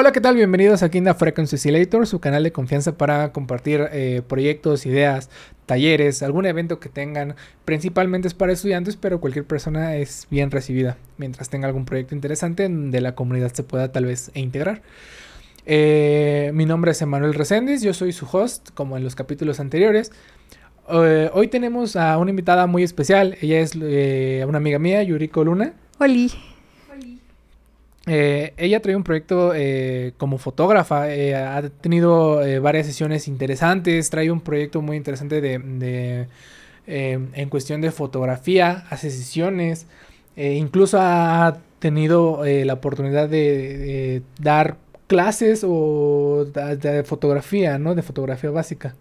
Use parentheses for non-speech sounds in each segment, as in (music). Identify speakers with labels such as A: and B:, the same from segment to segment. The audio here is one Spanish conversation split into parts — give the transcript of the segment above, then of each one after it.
A: Hola, ¿qué tal? Bienvenidos aquí a Frequency Oscillator, su canal de confianza para compartir eh, proyectos, ideas, talleres, algún evento que tengan. Principalmente es para estudiantes, pero cualquier persona es bien recibida mientras tenga algún proyecto interesante donde la comunidad se pueda tal vez integrar. Eh, mi nombre es Emanuel Reséndiz, yo soy su host, como en los capítulos anteriores. Eh, hoy tenemos a una invitada muy especial. Ella es una amiga mía, Yuriko Luna.
B: Hola.
A: Eh, ella trae un proyecto eh, como fotógrafa, eh, ha tenido varias sesiones interesantes, trae un proyecto muy interesante de, en cuestión de fotografía, hace sesiones, incluso ha tenido la oportunidad de, dar clases o de, fotografía, ¿no? De fotografía básica.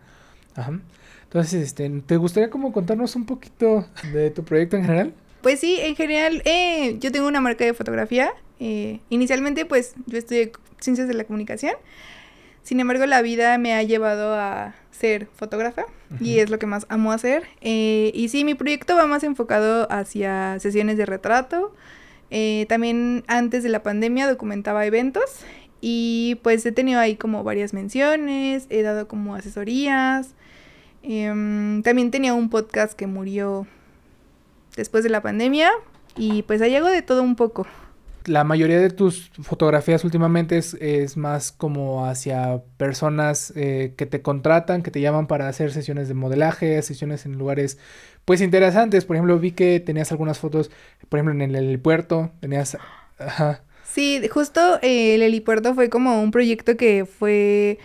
A: Entonces, este, ¿te gustaría como contarnos un poquito de tu proyecto en general?
B: Pues sí, en general, yo tengo una marca de fotografía eh, inicialmente, pues yo estudié ciencias de la comunicación. Sin embargo, la vida me ha llevado a ser fotógrafa y es lo que más amo hacer. Eh, y sí, mi proyecto va más enfocado hacia sesiones de retrato. Eh, también antes de la pandemia documentaba eventos y pues he tenido ahí como varias menciones, he dado como asesorías. Em, también tenía un podcast que murió después de la pandemia y pues ahí hago de todo un poco
A: la mayoría de tus fotografías últimamente es, más como hacia personas eh, que te contratan, que te llaman para hacer sesiones de modelaje, sesiones en lugares pues interesantes. Por ejemplo, vi que tenías algunas fotos, por ejemplo, en el helipuerto, tenías... Ajá.
B: Sí, justo eh, el helipuerto fue como un proyecto que fue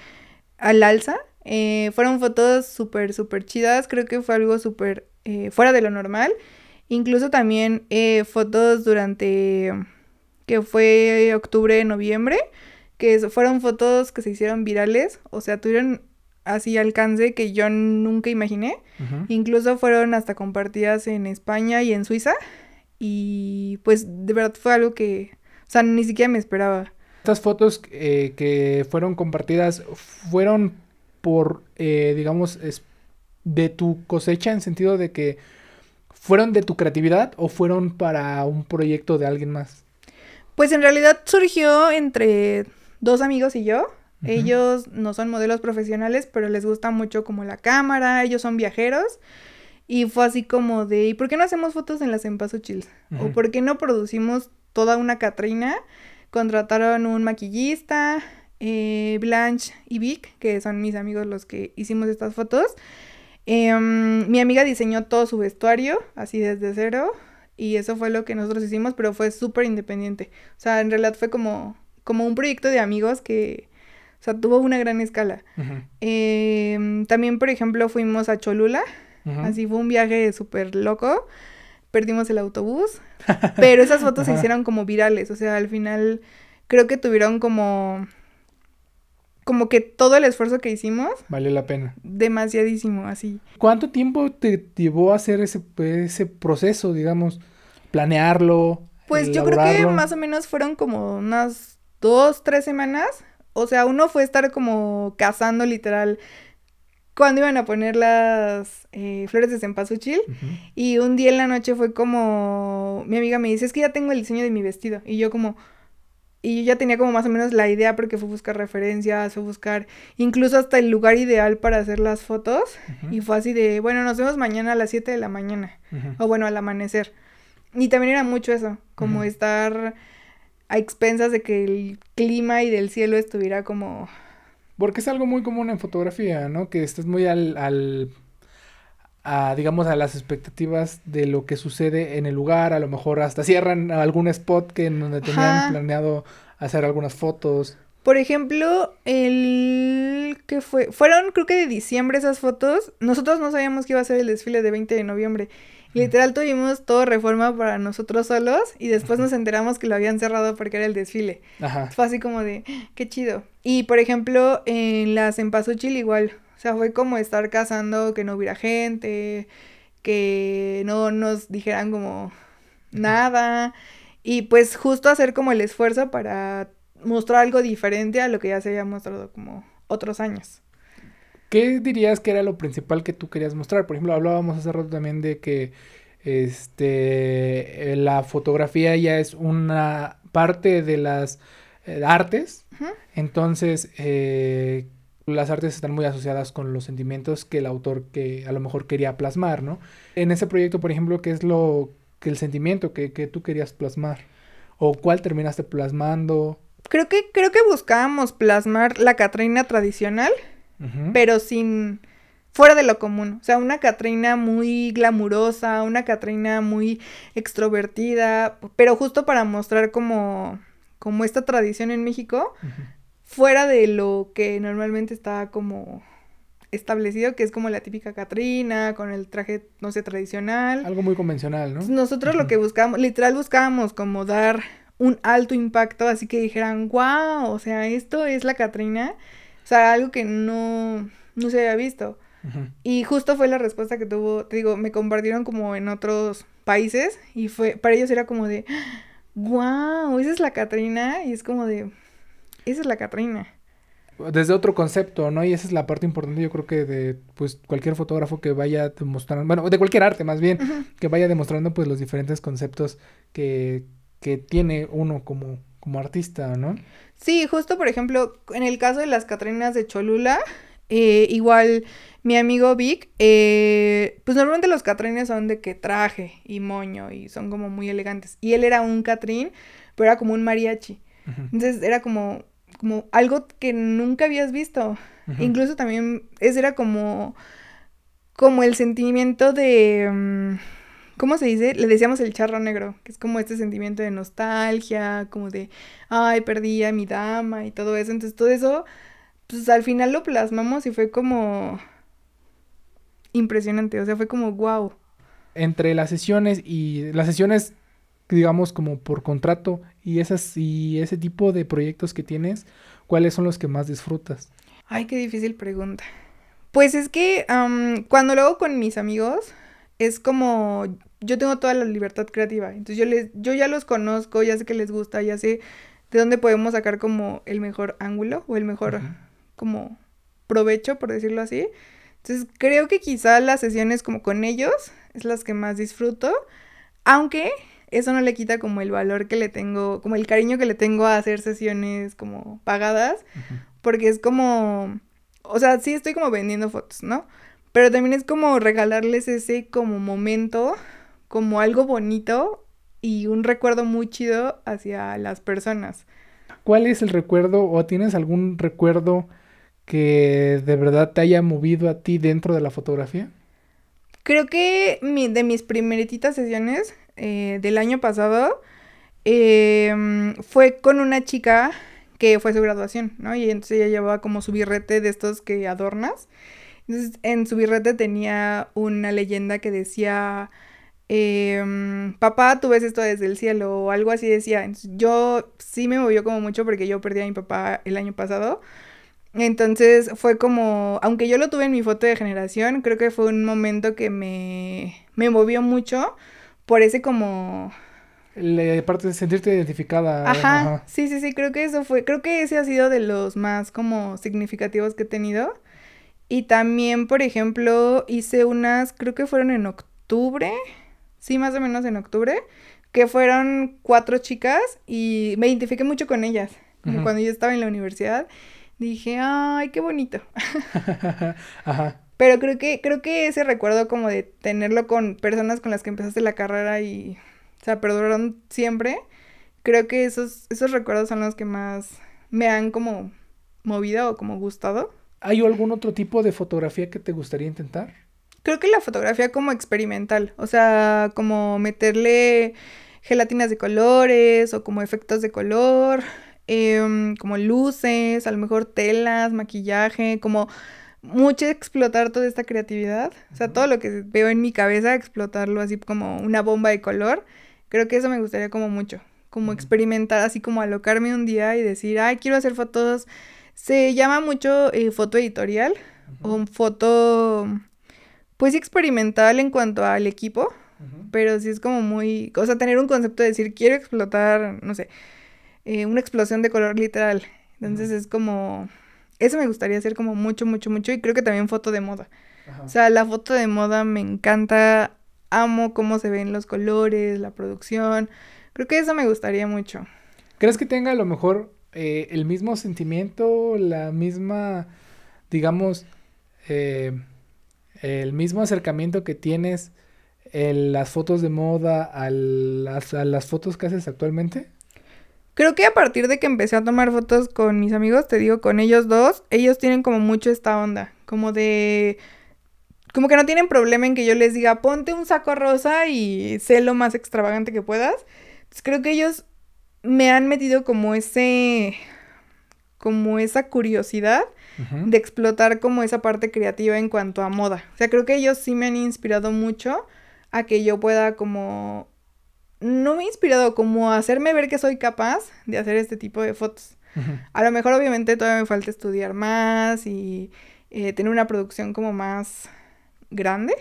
B: al alza. Eh, fueron fotos súper, súper chidas. Creo que fue algo súper fuera de lo normal. Incluso también fotos durante que fue octubre, noviembre, que fueron fotos que se hicieron virales, o sea, tuvieron así alcance que yo nunca imaginé. Incluso fueron hasta compartidas en España y en Suiza. Y pues de verdad fue algo que, o sea, ni siquiera me esperaba.
A: Estas fotos eh, que fueron compartidas fueron por, eh, digamos, de tu cosecha en sentido de que fueron de tu creatividad o fueron para un proyecto de alguien más?
B: Pues en realidad surgió entre dos amigos y yo. Ellos no son modelos profesionales, pero les gusta mucho como la cámara, ellos son viajeros. Y fue así como de, ¿y por qué no hacemos fotos en las Empasuchils? ¿O por qué no producimos toda una Catrina? Contrataron un maquillista, eh, Blanche y Vic, que son mis amigos los que hicimos estas fotos. Em, mi amiga diseñó todo su vestuario, así desde cero. Y eso fue lo que nosotros hicimos, pero fue súper independiente. O sea, en realidad fue como, como un proyecto de amigos que, o sea, tuvo una gran escala. Em, también, por ejemplo, fuimos a Cholula. Así fue un viaje súper loco. Perdimos el autobús. (laughs) pero esas fotos se hicieron como virales. O sea, al final creo que tuvieron como... Como que todo el esfuerzo que hicimos...
A: Valió la pena.
B: Demasiadísimo, así.
A: ¿Cuánto tiempo te llevó a hacer ese, ese proceso, digamos? Planearlo.
B: Pues yo creo que más o menos fueron como unas dos, tres semanas. O sea, uno fue estar como cazando literal cuando iban a poner las eh, flores de cempasúchil. Y un día en la noche fue como, mi amiga me dice, es que ya tengo el diseño de mi vestido. Y yo como, y yo ya tenía como más o menos la idea porque fue buscar referencias, fue buscar incluso hasta el lugar ideal para hacer las fotos. Y fue así de, bueno, nos vemos mañana a las 7 de la mañana. O bueno, al amanecer. Y también era mucho eso, como estar a expensas de que el clima y del cielo estuviera como...
A: Porque es algo muy común en fotografía, ¿no? Que estés muy al, al a, digamos, a las expectativas de lo que sucede en el lugar. A lo mejor hasta cierran algún spot que en donde tenían planeado hacer algunas fotos.
B: Por ejemplo, el que fue, fueron creo que de diciembre esas fotos. Nosotros no sabíamos que iba a ser el desfile de 20 de noviembre. Literal tuvimos todo reforma para nosotros solos y después nos enteramos que lo habían cerrado porque era el desfile. Ajá. Fue así como de, ah, qué chido. Y por ejemplo, en las en Chile igual, sea, fue como estar cazando que no hubiera gente, que no nos dijeran como nada. Y pues justo hacer como el esfuerzo para mostrar algo diferente a lo que ya se había mostrado como otros años.
A: ¿Qué dirías que era lo principal que tú querías mostrar? Por ejemplo, hablábamos hace rato también de que este la fotografía ya es una parte de las eh, artes Entonces, eh, las artes están muy asociadas con los sentimientos que el autor que a lo mejor quería plasmar, ¿no? En ese proyecto, por ejemplo, ¿qué es lo que el sentimiento que, que tú querías plasmar? ¿O cuál terminaste plasmando?
B: Creo que, creo que buscábamos plasmar la Catrina tradicional, pero sin fuera de lo común. O sea, una Catrina muy glamurosa, una Catrina muy extrovertida, pero justo para mostrar como, como esta tradición en México, fuera de lo que normalmente está como establecido, que es como la típica Catrina, con el traje, no sé, tradicional.
A: Algo muy convencional, ¿no?
B: Nosotros lo que buscábamos, literal buscábamos como dar un alto impacto, así que dijeran, wow, o sea, esto es la Catrina. O sea, algo que no, no se había visto. Y justo fue la respuesta que tuvo, te digo, me compartieron como en otros países y fue, para ellos era como de, wow, esa es la Catrina y es como de, esa es la Catrina.
A: Desde otro concepto, ¿no? Y esa es la parte importante, yo creo que de pues cualquier fotógrafo que vaya demostrando, bueno, de cualquier arte más bien, que vaya demostrando pues los diferentes conceptos que, que tiene uno como, como artista, ¿no?
B: Sí, justo por ejemplo, en el caso de las Catrinas de Cholula, eh, igual mi amigo Vic, eh, pues normalmente los Catrines son de que traje y moño y son como muy elegantes. Y él era un Catrín, pero era como un mariachi. Entonces era como como algo que nunca habías visto. Incluso también ese era como como el sentimiento de mm, ¿cómo se dice? Le decíamos el charro negro, que es como este sentimiento de nostalgia, como de ay, perdí a mi dama y todo eso. Entonces todo eso pues al final lo plasmamos y fue como impresionante, o sea, fue como wow.
A: Entre las sesiones y las sesiones digamos, como por contrato y, esas, y ese tipo de proyectos que tienes, ¿cuáles son los que más disfrutas?
B: Ay, qué difícil pregunta. Pues es que cuando lo hago con mis amigos, es como yo tengo toda la libertad creativa. Entonces yo les, yo ya los conozco, ya sé que les gusta, ya sé de dónde podemos sacar como el mejor ángulo o el mejor como provecho, por decirlo así. Entonces creo que quizá las sesiones como con ellos es las que más disfruto. Aunque eso no le quita como el valor que le tengo, como el cariño que le tengo a hacer sesiones como pagadas, porque es como, o sea, sí estoy como vendiendo fotos, ¿no? Pero también es como regalarles ese como momento, como algo bonito y un recuerdo muy chido hacia las personas.
A: ¿Cuál es el recuerdo o tienes algún recuerdo que de verdad te haya movido a ti dentro de la fotografía?
B: Creo que mi, de mis primeritas sesiones eh, del año pasado em, fue con una chica que fue su graduación, ¿no? Y entonces ella llevaba como su birrete de estos que adornas. Entonces en su birrete tenía una leyenda que decía, em, papá, tú ves esto desde el cielo o algo así decía. yo sí me movió como mucho porque yo perdí a mi papá el año pasado. Entonces fue como, aunque yo lo tuve en mi foto de generación, creo que fue un momento que me, me movió mucho por ese como...
A: La parte de sentirte identificada.
B: Ajá, sí, sí, sí, creo que eso fue, creo que ese ha sido de los más como significativos que he tenido. Y también, por ejemplo, hice unas, creo que fueron en octubre, sí, más o menos en octubre, que fueron cuatro chicas y me identifiqué mucho con ellas. Cuando yo estaba en la universidad, dije, ay, qué bonito. (laughs) Ajá. Pero creo que, creo que ese recuerdo como de tenerlo con personas con las que empezaste la carrera y, o sea, perduraron siempre, creo que esos, esos recuerdos son los que más me han como movido o como gustado.
A: ¿Hay algún otro tipo de fotografía que te gustaría intentar?
B: Creo que la fotografía como experimental, o sea, como meterle gelatinas de colores o como efectos de color, em, como luces, a lo mejor telas, maquillaje, como mucho explotar toda esta creatividad. O sea, todo lo que veo en mi cabeza, explotarlo así como una bomba de color. Creo que eso me gustaría como mucho. Como experimentar, así como alocarme un día y decir, ay, quiero hacer fotos. Se llama mucho eh, foto editorial o foto, pues experimental en cuanto al equipo. Pero sí es como muy, o sea, tener un concepto de decir, quiero explotar, no sé, eh, una explosión de color literal. Entonces es como eso me gustaría hacer como mucho, mucho, mucho. Y creo que también foto de moda. O sea, la foto de moda me encanta. Amo cómo se ven los colores, la producción. Creo que eso me gustaría mucho.
A: ¿Crees que tenga a lo mejor eh, el mismo sentimiento, la misma, digamos, eh, el mismo acercamiento que tienes en las fotos de moda a las, a las fotos que haces actualmente?
B: Creo que a partir de que empecé a tomar fotos con mis amigos, te digo, con ellos dos, ellos tienen como mucho esta onda, como de... Como que no tienen problema en que yo les diga, ponte un saco rosa y sé lo más extravagante que puedas. Entonces creo que ellos me han metido como ese... como esa curiosidad de explotar como esa parte creativa en cuanto a moda. O sea, creo que ellos sí me han inspirado mucho a que yo pueda como no me ha inspirado como a hacerme ver que soy capaz de hacer este tipo de fotos. A lo mejor obviamente todavía me falta estudiar más y eh, tener una producción como más grande.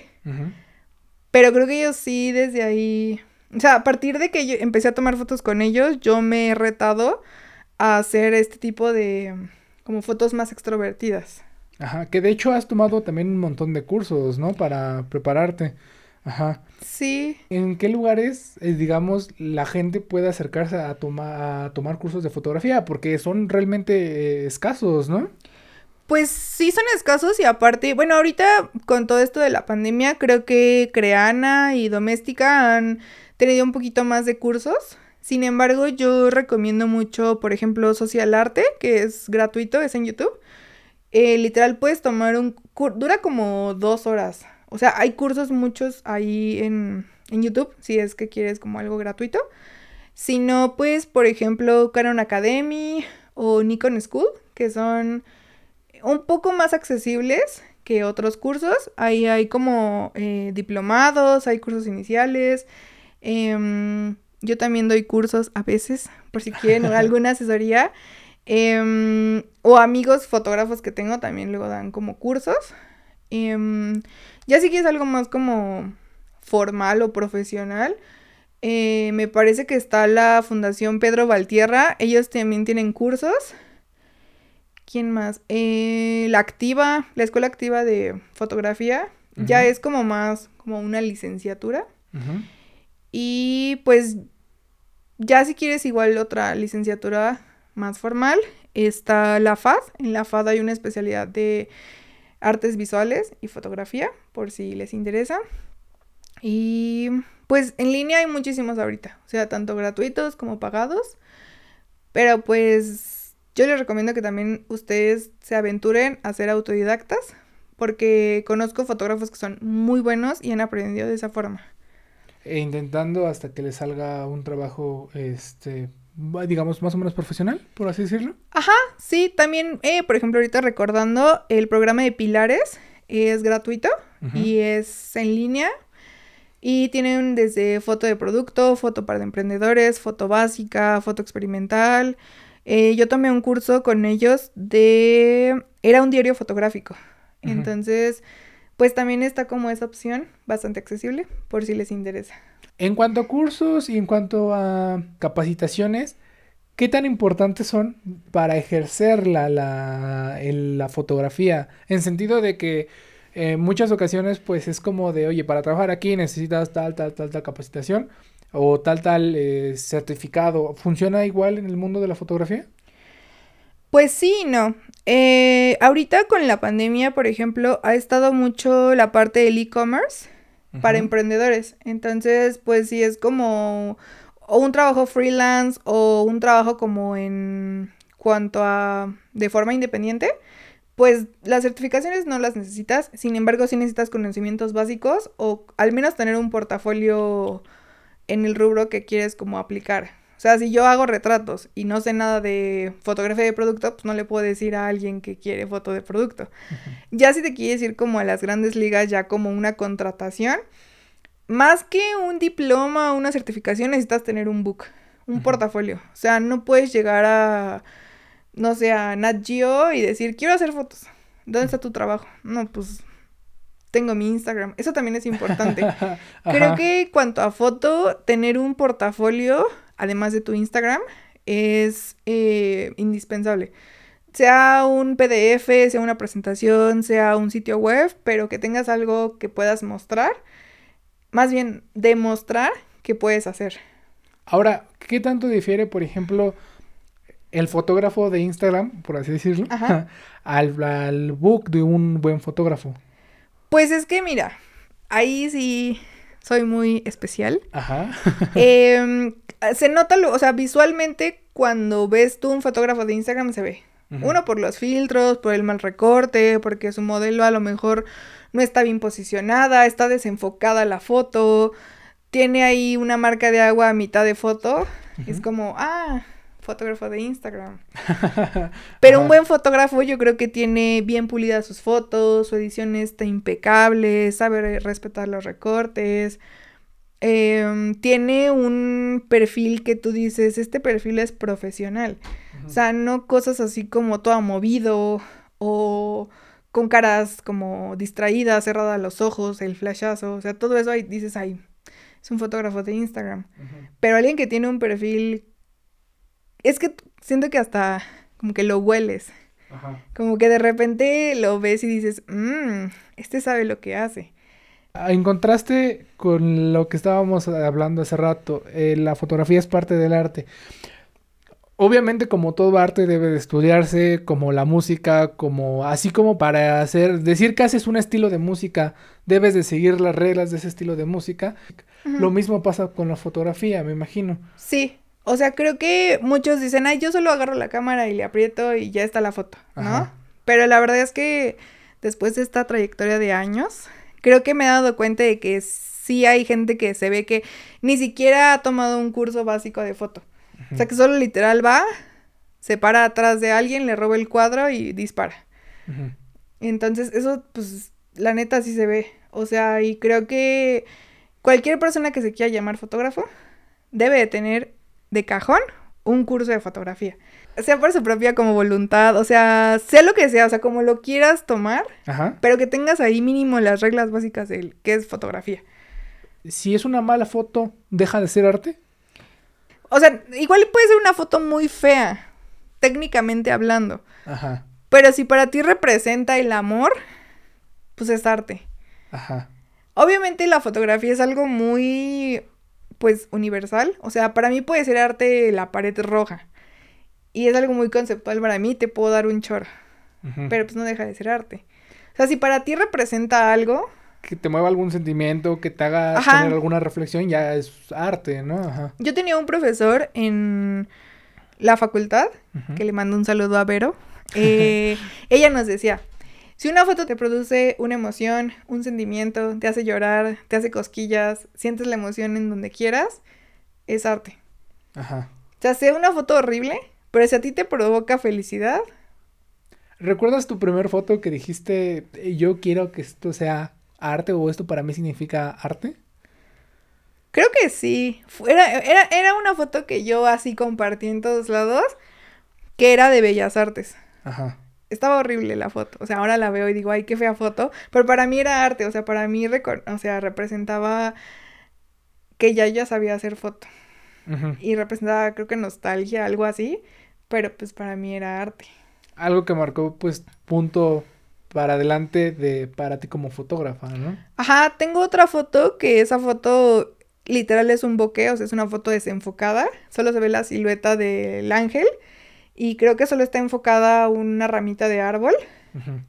B: Pero creo que ellos sí desde ahí... O sea, a partir de que yo empecé a tomar fotos con ellos, yo me he retado a hacer este tipo de como fotos más extrovertidas.
A: Ajá, que de hecho has tomado también un montón de cursos, ¿no? Para prepararte. Ajá.
B: Sí.
A: ¿En qué lugares, eh, digamos, la gente puede acercarse a, a tomar cursos de fotografía? Porque son realmente eh, escasos, ¿no?
B: Pues sí son escasos y aparte, bueno, ahorita con todo esto de la pandemia, creo que Creana y Doméstica han tenido un poquito más de cursos. Sin embargo, yo recomiendo mucho, por ejemplo, Social Arte, que es gratuito, es en YouTube. Eh, literal, puedes tomar un... Dura como dos horas. O sea, hay cursos muchos ahí en, YouTube, si es que quieres como algo gratuito. Si no, pues, por ejemplo, Canon Academy o Nikon School, que son un poco más accesibles que otros cursos. Ahí hay como eh, diplomados, hay cursos iniciales. Em, yo también doy cursos a veces, por si quieren (laughs) alguna asesoría. Em, o amigos fotógrafos que tengo también luego dan como cursos. Ya si quieres algo más como formal o profesional, eh, me parece que está la Fundación Pedro Valtierra. Ellos también tienen cursos. ¿Quién más? Eh, la Activa, la Escuela Activa de Fotografía. Ya es como más como una licenciatura. Y pues ya si quieres igual otra licenciatura más formal, está la FAD. En la FAD hay una especialidad de artes visuales y fotografía, por si les interesa. Y pues en línea hay muchísimos ahorita, o sea, tanto gratuitos como pagados. Pero pues yo les recomiendo que también ustedes se aventuren a ser autodidactas, porque conozco fotógrafos que son muy buenos y han aprendido de esa forma.
A: E intentando hasta que les salga un trabajo este digamos, más o menos profesional, por así decirlo.
B: Ajá, sí, también, eh, por ejemplo, ahorita recordando, el programa de Pilares es gratuito y es en línea. Y tienen desde foto de producto, foto para emprendedores, foto básica, foto experimental. Eh, yo tomé un curso con ellos de... Era un diario fotográfico. Entonces, pues también está como esa opción bastante accesible por si les interesa.
A: En cuanto a cursos y en cuanto a capacitaciones, ¿qué tan importantes son para ejercer la, la, fotografía? En sentido de que en muchas ocasiones pues es como de, oye, para trabajar aquí necesitas tal, tal, tal, tal capacitación o tal, tal eh, certificado. ¿Funciona igual en el mundo de la fotografía?
B: Pues sí, no. Eh, ahorita con la pandemia, por ejemplo, ha estado mucho la parte del e-commerce para emprendedores. Entonces, pues sí es como o un trabajo freelance o un trabajo como en cuanto a de forma independiente, pues las certificaciones no las necesitas, sin embargo sí necesitas conocimientos básicos o al menos tener un portafolio en el rubro que quieres como aplicar. O sea, si yo hago retratos y no sé nada de fotografía de producto, pues no le puedo decir a alguien que quiere foto de producto. Ya si te quieres ir como a las grandes ligas, ya como una contratación, más que un diploma o una certificación, necesitas tener un book, un portafolio. O sea, no puedes llegar a, no sé, a Nat Geo y decir, quiero hacer fotos. ¿Dónde está tu trabajo? No, pues tengo mi Instagram. Eso también es importante. (laughs) Creo que cuanto a foto, tener un portafolio además de tu Instagram, es eh, indispensable. Sea un PDF, sea una presentación, sea un sitio web, pero que tengas algo que puedas mostrar. Más bien, demostrar que puedes hacer.
A: Ahora, ¿qué tanto difiere, por ejemplo, el fotógrafo de Instagram, por así decirlo, (laughs) al, al book de un buen fotógrafo?
B: Pues es que mira, ahí sí soy muy especial. Ajá. Em, (laughs) se nota, o sea, visualmente cuando ves tú un fotógrafo de Instagram se ve. Uno por los filtros, por el mal recorte, porque su modelo a lo mejor no está bien posicionada, está desenfocada la foto, tiene ahí una marca de agua a mitad de foto. Es como, ah, fotógrafo de Instagram. (laughs) Pero un buen fotógrafo yo creo que tiene bien pulidas sus fotos, su edición está impecable, sabe respetar los recortes. Em, tiene un perfil que tú dices, este perfil es profesional. O sea, no cosas así como todo movido o con caras como distraídas, cerradas los ojos, el flashazo. O sea, todo eso ahí dices, ay, es un fotógrafo de Instagram. Pero alguien que tiene un perfil es que siento que hasta como que lo hueles. Ajá. Como que de repente lo ves y dices, mmm, este sabe lo que hace.
A: En contraste con lo que estábamos hablando hace rato, eh, la fotografía es parte del arte. Obviamente, como todo arte debe de estudiarse, como la música, como así como para hacer, decir que haces un estilo de música, debes de seguir las reglas de ese estilo de música. Lo mismo pasa con la fotografía, me imagino.
B: Sí, o sea, creo que muchos dicen, ay, yo solo agarro la cámara y le aprieto y ya está la foto, ¿no? Pero la verdad es que después de esta trayectoria de años, creo que me he dado cuenta de que sí hay gente que se ve que ni siquiera ha tomado un curso básico de foto. O sea, que solo literal va, se para atrás de alguien, le roba el cuadro y dispara. Entonces, eso, pues, la neta sí se ve. O sea, y creo que cualquier persona que se quiera llamar fotógrafo debe de tener de cajón un curso de fotografía. Sea por su propia como voluntad, o sea, sea lo que sea, o sea, como lo quieras tomar, pero que tengas ahí mínimo las reglas básicas de qué es fotografía.
A: Si es una mala foto, ¿deja de ser arte?
B: O sea, igual puede ser una foto muy fea, técnicamente hablando. Ajá. Pero si para ti representa el amor, pues es arte. Ajá. Obviamente la fotografía es algo muy pues universal. O sea, para mí puede ser arte la pared roja. Y es algo muy conceptual para mí, te puedo dar un chorro. Pero pues no deja de ser arte. O sea, si para ti representa algo...
A: Que te mueva algún sentimiento, que te haga tener alguna reflexión, ya es arte, ¿no? Ajá.
B: Yo tenía un profesor en la facultad, que le mando un saludo a Vero. (laughs) Eh, ella nos decía, si una foto te produce una emoción, un sentimiento, te hace llorar, te hace cosquillas, sientes la emoción en donde quieras, es arte. Ajá. O sea, sea una foto horrible, pero si a ti te provoca felicidad.
A: ¿Recuerdas tu primer foto que dijiste, yo quiero que esto sea arte o esto para mí significa arte?
B: Creo que sí. Era, era, era una foto que yo así compartí en todos lados, que era de Bellas Artes. Ajá estaba horrible la foto. O sea, ahora la veo y digo, ay, qué fea foto. Pero para mí era arte, o sea, para mí, o sea, representaba que ya ya sabía hacer foto. Y representaba, creo que nostalgia, algo así. Pero pues para mí era arte.
A: Algo que marcó, pues, punto para adelante de para ti como fotógrafa, ¿no?
B: Ajá, tengo otra foto que esa foto literal es un bokeh, o sea, es una foto desenfocada. Solo se ve la silueta del ángel y creo que solo está enfocada una ramita de árbol.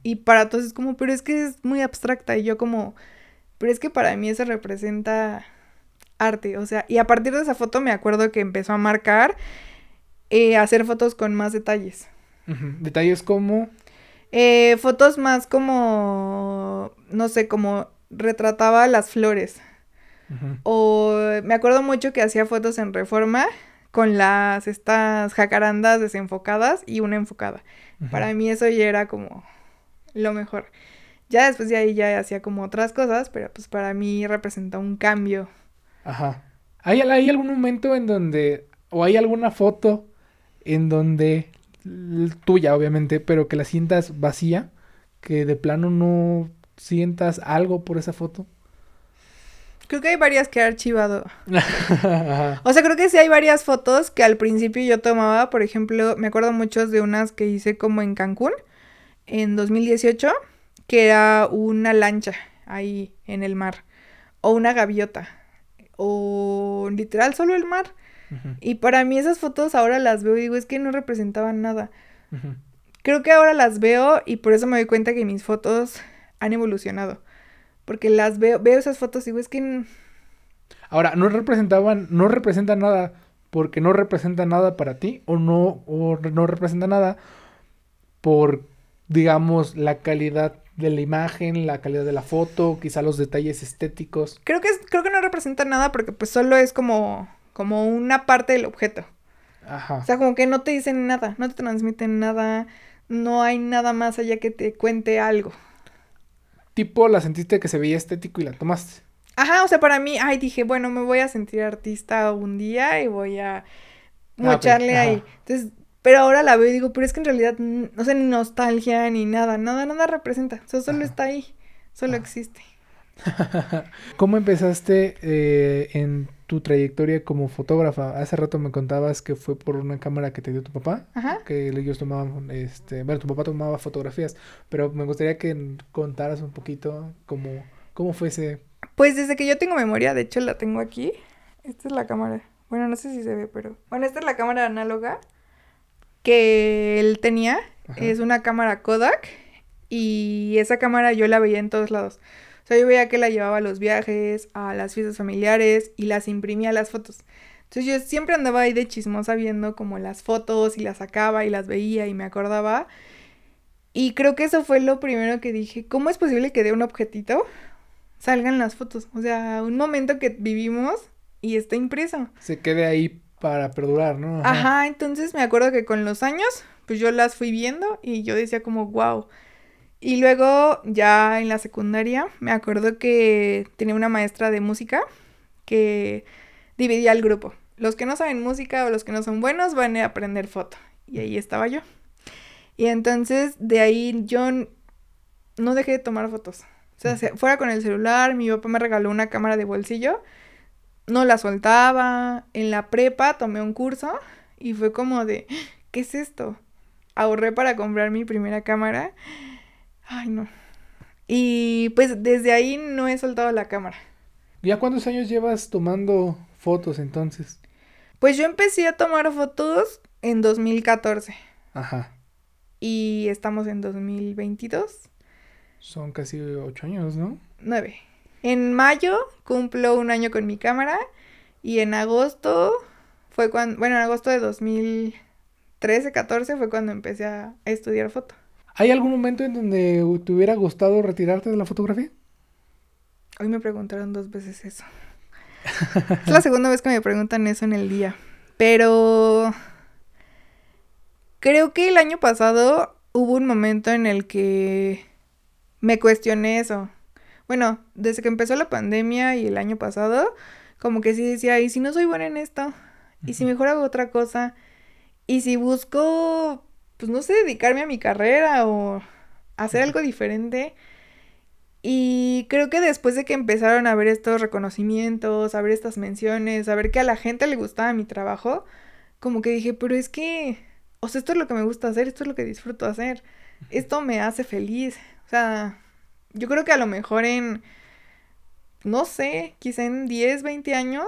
B: Y para todos es como, pero es que es muy abstracta. Y yo como, pero es que para mí eso representa arte. O sea, y a partir de esa foto me acuerdo que empezó a marcar, eh, hacer fotos con más detalles.
A: ¿Detalles como?
B: Eh, fotos más como, no sé, como retrataba las flores. O me acuerdo mucho que hacía fotos en reforma con las estas jacarandas desenfocadas y una enfocada. Para mí eso ya era como lo mejor. Ya después de ahí ya hacía como otras cosas, pero pues para mí representa un cambio.
A: Ajá. ¿Hay, ¿Hay algún momento en donde, o hay alguna foto en donde, tuya obviamente, pero que la sientas vacía, que de plano no sientas algo por esa foto?
B: Creo que hay varias que he archivado. (laughs) o sea, creo que sí hay varias fotos que al principio yo tomaba. Por ejemplo, me acuerdo muchos de unas que hice como en Cancún en 2018, que era una lancha ahí en el mar. O una gaviota. O literal solo el mar. Y para mí esas fotos ahora las veo y digo, es que no representaban nada. Creo que ahora las veo y por eso me doy cuenta que mis fotos han evolucionado. Porque las veo, veo esas fotos y digo, es que...
A: Ahora, no representaban, no representan nada porque no representa nada para ti o no, o no representa nada por, digamos, la calidad de la imagen, la calidad de la foto, quizá los detalles estéticos.
B: Creo que, creo que no representa nada porque pues solo es como, como una parte del objeto. Ajá. O sea, como que no te dicen nada, no te transmiten nada, no hay nada más allá que te cuente algo.
A: Tipo, la sentiste que se veía estético y la tomaste.
B: Ajá, o sea, para mí, ay, dije, bueno, me voy a sentir artista un día y voy a ah, mocharle ahí. Entonces, pero ahora la veo y digo, pero es que en realidad, no sé, ni nostalgia ni nada, nada, nada representa. O sea, solo está ahí, solo existe. (laughs)
A: ¿Cómo empezaste eh, en tu trayectoria como fotógrafa? Hace rato me contabas que fue por una cámara que te dio tu papá, que ellos tomaban, este, bueno, tu papá tomaba fotografías, pero me gustaría que contaras un poquito cómo, cómo fue ese...
B: Pues desde que yo tengo memoria, de hecho la tengo aquí, esta es la cámara, bueno, no sé si se ve, pero... Bueno, esta es la cámara análoga que él tenía, es una cámara Kodak, y esa cámara yo la veía en todos lados. O sea, yo veía que la llevaba a los viajes, a las fiestas familiares y las imprimía las fotos. Entonces yo siempre andaba ahí de chismosa viendo como las fotos y las sacaba y las veía y me acordaba. Y creo que eso fue lo primero que dije, ¿cómo es posible que de un objetito salgan las fotos? O sea, un momento que vivimos y está impreso.
A: Se quede ahí para perdurar, ¿no?
B: Ajá. Ajá, entonces me acuerdo que con los años, pues yo las fui viendo y yo decía como, wow, y luego ya en la secundaria me acuerdo que tenía una maestra de música que dividía el grupo. Los que no saben música o los que no son buenos van a aprender foto. Y ahí estaba yo. Y entonces de ahí yo no dejé de tomar fotos. O sea, fuera con el celular, mi papá me regaló una cámara de bolsillo. No la soltaba. En la prepa tomé un curso y fue como de, ¿qué es esto? Ahorré para comprar mi primera cámara Ay, no. Y pues desde ahí no he soltado la cámara.
A: ¿Ya cuántos años llevas tomando fotos entonces?
B: Pues yo empecé a tomar fotos en 2014. Ajá. Y estamos en 2022.
A: Son casi ocho años, ¿no?
B: Nueve. En mayo cumplo un año con mi cámara y en agosto fue cuando, bueno, en agosto de 2013, 14 fue cuando empecé a estudiar foto.
A: ¿Hay algún momento en donde te hubiera gustado retirarte de la fotografía?
B: Hoy me preguntaron dos veces eso. es la segunda vez que me preguntan eso en el día. Pero creo que el año pasado hubo un momento en el que me cuestioné eso. Bueno, desde que empezó la pandemia y el año pasado, como que sí decía, ¿y si no soy buena en esto? ¿Y si mejor hago otra cosa? ¿Y si busco pues no sé, dedicarme a mi carrera o hacer algo diferente. Y creo que después de que empezaron a ver estos reconocimientos, a ver estas menciones, a ver que a la gente le gustaba mi trabajo, como que dije, pero es que, o sea, esto es lo que me gusta hacer, esto es lo que disfruto hacer, esto me hace feliz. O sea, yo creo que a lo mejor en, no sé, quizá en 10, 20 años,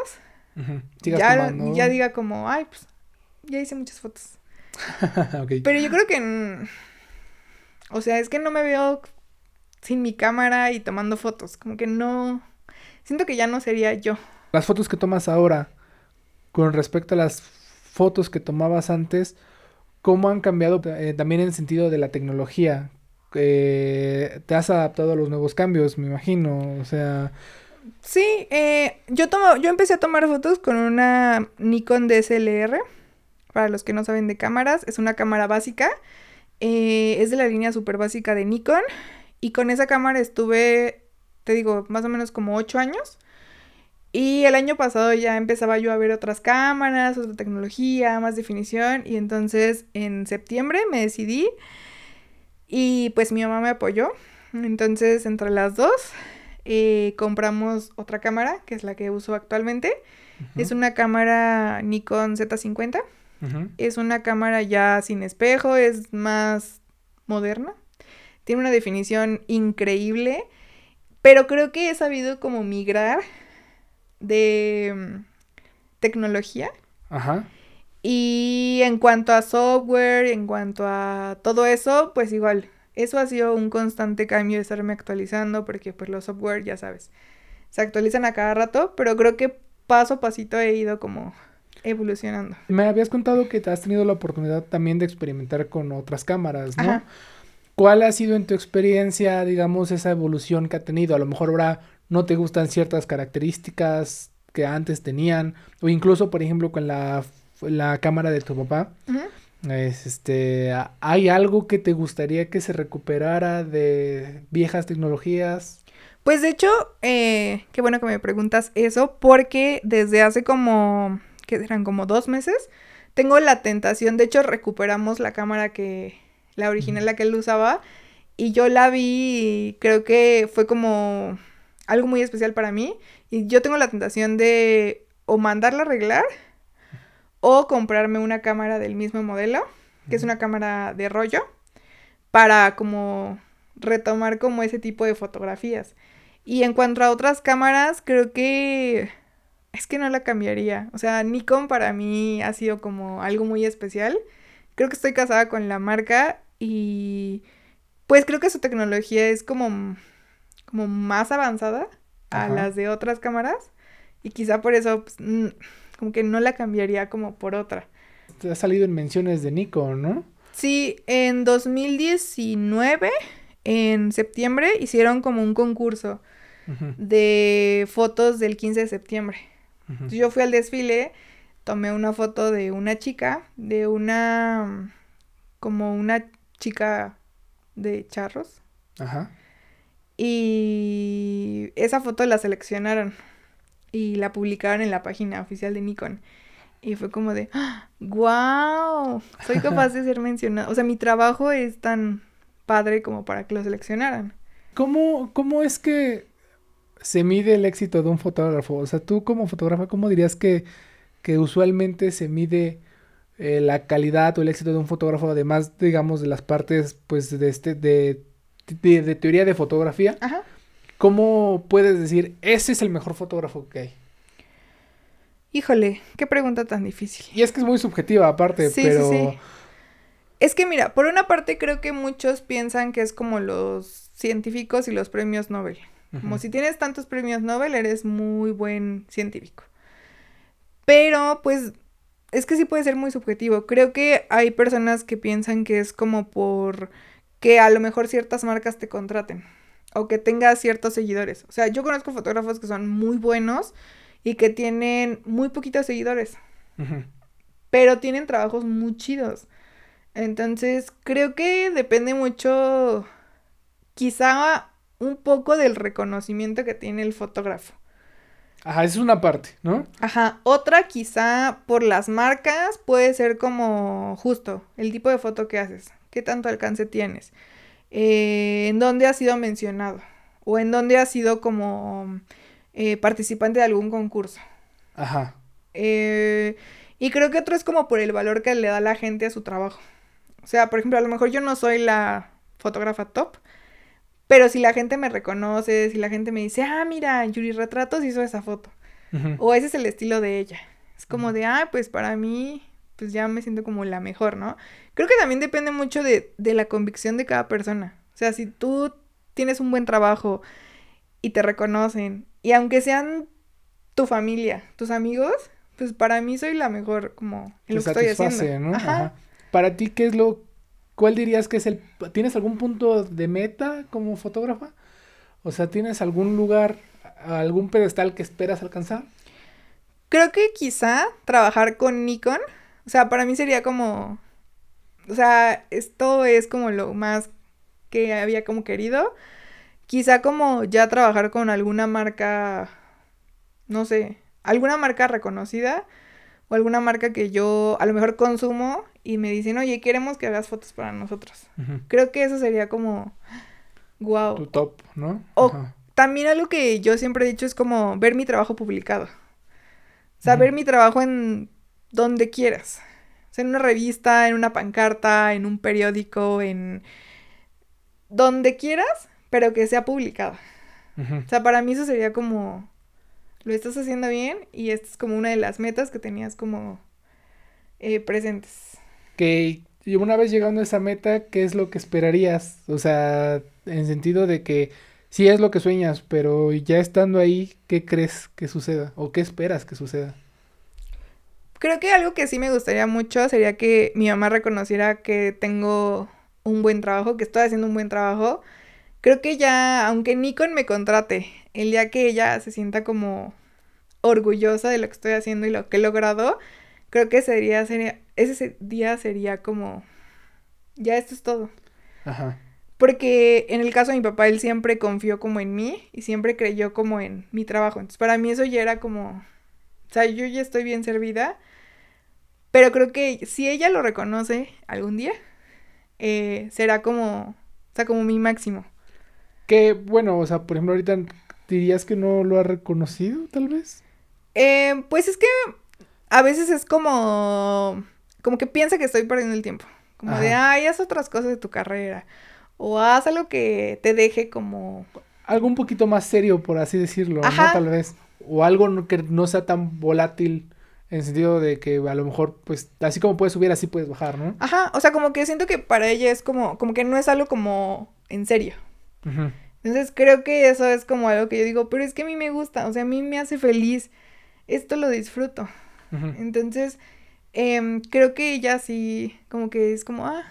B: ya, ya diga como, ay, pues ya hice muchas fotos. (laughs) Pero yo creo que... O sea, es que no me veo sin mi cámara y tomando fotos. Como que no... Siento que ya no sería yo.
A: Las fotos que tomas ahora, con respecto a las fotos que tomabas antes, ¿cómo han cambiado eh, también en el sentido de la tecnología? te has adaptado a los nuevos cambios, me imagino. O sea...
B: Sí, eh, yo, tomo, yo empecé a tomar fotos con una Nikon DSLR para los que no saben de cámaras, es una cámara básica. Eh, es de la línea super básica de Nikon. Y con esa cámara estuve, te digo, más o menos como 8 años. Y el año pasado ya empezaba yo a ver otras cámaras, otra tecnología, más definición. Y entonces en septiembre me decidí. Y pues mi mamá me apoyó. Entonces entre las dos eh, compramos otra cámara, que es la que uso actualmente. Es una cámara Nikon Z50. Es una cámara ya sin espejo, es más moderna. Tiene una definición increíble, pero creo que he sabido como migrar de mm, tecnología
A: Ajá.
B: Y en cuanto a software, en cuanto a todo eso, pues igual, eso ha sido un constante cambio de estarme actualizando porque pues los software, ya sabes, se actualizan a cada rato, pero creo que paso a pasito he ido como evolucionando.
A: Me habías contado que te has tenido la oportunidad también de experimentar con otras cámaras, ¿no? ¿Cuál ha sido en tu experiencia, digamos, esa evolución que ha tenido? A lo mejor ahora no te gustan ciertas características que antes tenían, o incluso, por ejemplo, con la, la cámara de tu papá. Es, este, ¿Hay algo que te gustaría que se recuperara de viejas tecnologías?
B: Pues de hecho, eh, qué bueno que me preguntas eso, porque desde hace como, que eran como dos meses, tengo la tentación, de hecho recuperamos la cámara que, la original, la que él usaba, y yo la vi y creo que fue como algo muy especial para mí, y yo tengo la tentación de o mandarla a arreglar o comprarme una cámara del mismo modelo, que es una cámara de rollo, para como retomar como ese tipo de fotografías. Y en cuanto a otras cámaras, creo que es que no la cambiaría. O sea, Nikon para mí ha sido como algo muy especial. Creo que estoy casada con la marca y pues creo que su tecnología es como, como más avanzada a las de otras cámaras. Y quizá por eso pues, como que no la cambiaría como por otra.
A: Te ha salido en menciones de Nikon, ¿no?
B: Sí, en 2019, en septiembre, hicieron como un concurso de fotos del 15 de septiembre. Yo fui al desfile, tomé una foto de una chica, de una, como una chica de charros. Ajá. Y esa foto la seleccionaron y la publicaron en la página oficial de Nikon. Y fue como de, ¡wow! Soy capaz de ser mencionado. O sea, mi trabajo es tan padre como para que lo seleccionaran.
A: ¿Cómo, cómo es que se mide el éxito de un fotógrafo? O sea, tú como fotógrafa, ¿cómo dirías que, que usualmente se mide eh, la calidad o el éxito de un fotógrafo, además, digamos, de las partes, pues, de este, de, de teoría de fotografía? Ajá. ¿Cómo puedes decir, ese es el mejor fotógrafo que hay?
B: Híjole, qué pregunta tan difícil.
A: Y es que es muy subjetiva aparte, sí, pero... Sí, sí.
B: Es que mira, por una parte creo que muchos piensan que es como los científicos y los premios Nobel. Como si tienes tantos premios Nobel, eres muy buen científico. Pero pues es que sí puede ser muy subjetivo. Creo que hay personas que piensan que es como por que a lo mejor ciertas marcas te contraten o que tenga ciertos seguidores. O sea, yo conozco fotógrafos que son muy buenos y que tienen muy poquitos seguidores, pero tienen trabajos muy chidos. Entonces, creo que depende mucho, quizá un poco del reconocimiento que tiene el fotógrafo.
A: Ajá, esa es una parte, ¿no?
B: Ajá, otra quizá por las marcas puede ser como justo el tipo de foto que haces, qué tanto alcance tienes. Eh, en dónde ha sido mencionado o en dónde ha sido como eh, participante de algún concurso. Ajá. Eh, y creo que otro es como por el valor que le da la gente a su trabajo. O sea, por ejemplo, a lo mejor yo no soy la fotógrafa top, pero si la gente me reconoce, si la gente me dice, ah, mira, Yuri Retratos hizo esa foto. O ese es el estilo de ella. Es como de, ah, pues para mí pues ya me siento como la mejor, ¿no? Creo que también depende mucho de, la convicción de cada persona. O sea, si tú tienes un buen trabajo y te reconocen, y aunque sean tu familia, tus amigos, pues para mí soy la mejor como en lo que estoy haciendo.
A: ¿no? Ajá. Para ti, ¿qué es lo, cuál dirías que es el, tienes algún punto de meta como fotógrafa? O sea, ¿tienes algún lugar, algún pedestal que esperas alcanzar?
B: Creo que quizá trabajar con Nikon o sea, para mí sería como, o sea, esto es como lo más que había como querido. Quizá como ya trabajar con alguna marca, no sé, alguna marca reconocida o alguna marca que yo a lo mejor consumo y me dicen, oye, queremos que hagas fotos para nosotros. Creo que eso sería como, wow.
A: Tu top, ¿no?
B: O también algo que yo siempre he dicho es como ver mi trabajo publicado. O sea, ver mi trabajo en donde quieras. en una revista, en una pancarta, en un periódico, en donde quieras, pero que sea publicado. O sea, para mí eso sería como, lo estás haciendo bien y esta es como una de las metas que tenías como eh, presentes.
A: Que una vez llegando a esa meta, ¿qué es lo que esperarías? O sea, en sentido de que sí es lo que sueñas, pero ya estando ahí, ¿qué crees que suceda? ¿O qué esperas que suceda?
B: Creo que algo que sí me gustaría mucho sería que mi mamá reconociera que tengo un buen trabajo, que estoy haciendo un buen trabajo. Creo que ya, aunque Nikon me contrate, el día que ella se sienta como orgullosa de lo que estoy haciendo y lo que he logrado, creo que ese día sería, ese día sería como, ya esto es todo. Ajá. Porque en el caso de mi papá, él siempre confió como en mí y siempre creyó como en mi trabajo. Entonces, para mí eso ya era como, o sea, yo ya estoy bien servida. Pero creo que si ella lo reconoce algún día, eh, será como, o sea, como mi máximo.
A: Que bueno, o sea, por ejemplo, ahorita dirías que no lo ha reconocido, tal vez.
B: Eh, pues es que a veces es como, como que piensa que estoy perdiendo el tiempo. Como de, ay, haz otras cosas de tu carrera. O haz algo que te deje como...
A: Algo un poquito más serio, por así decirlo, ¿no? Tal vez. O algo que no sea tan volátil en el sentido de que a lo mejor, pues, así como puedes subir, así puedes bajar, ¿no?
B: Ajá, o sea, como que siento que para ella es como, como que no es algo como en serio. Entonces creo que eso es como algo que yo digo, pero es que a mí me gusta, o sea, a mí me hace feliz, esto lo disfruto. Entonces, em, creo que ella sí, como que es como, ah,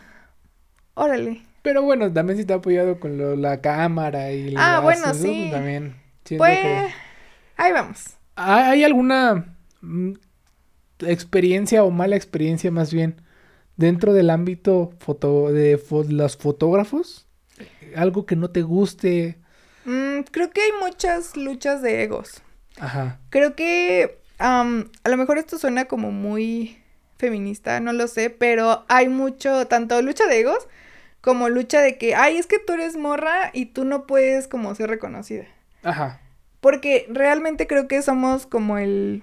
B: órale.
A: Pero bueno, también sí te ha apoyado con la cámara y
B: Ah, bueno, sí. También. Pues, ahí vamos.
A: ¿Hay alguna mm, experiencia o mala experiencia más bien dentro del ámbito foto de los fotógrafos? ¿Algo que no te guste?
B: Mm, creo que hay muchas luchas de egos. Ajá. Creo que a lo mejor esto suena como muy feminista, no lo sé, pero hay mucho, tanto lucha de egos como lucha de que, ay, es que tú eres morra y tú no puedes como ser reconocida. Ajá. Porque realmente creo que somos como el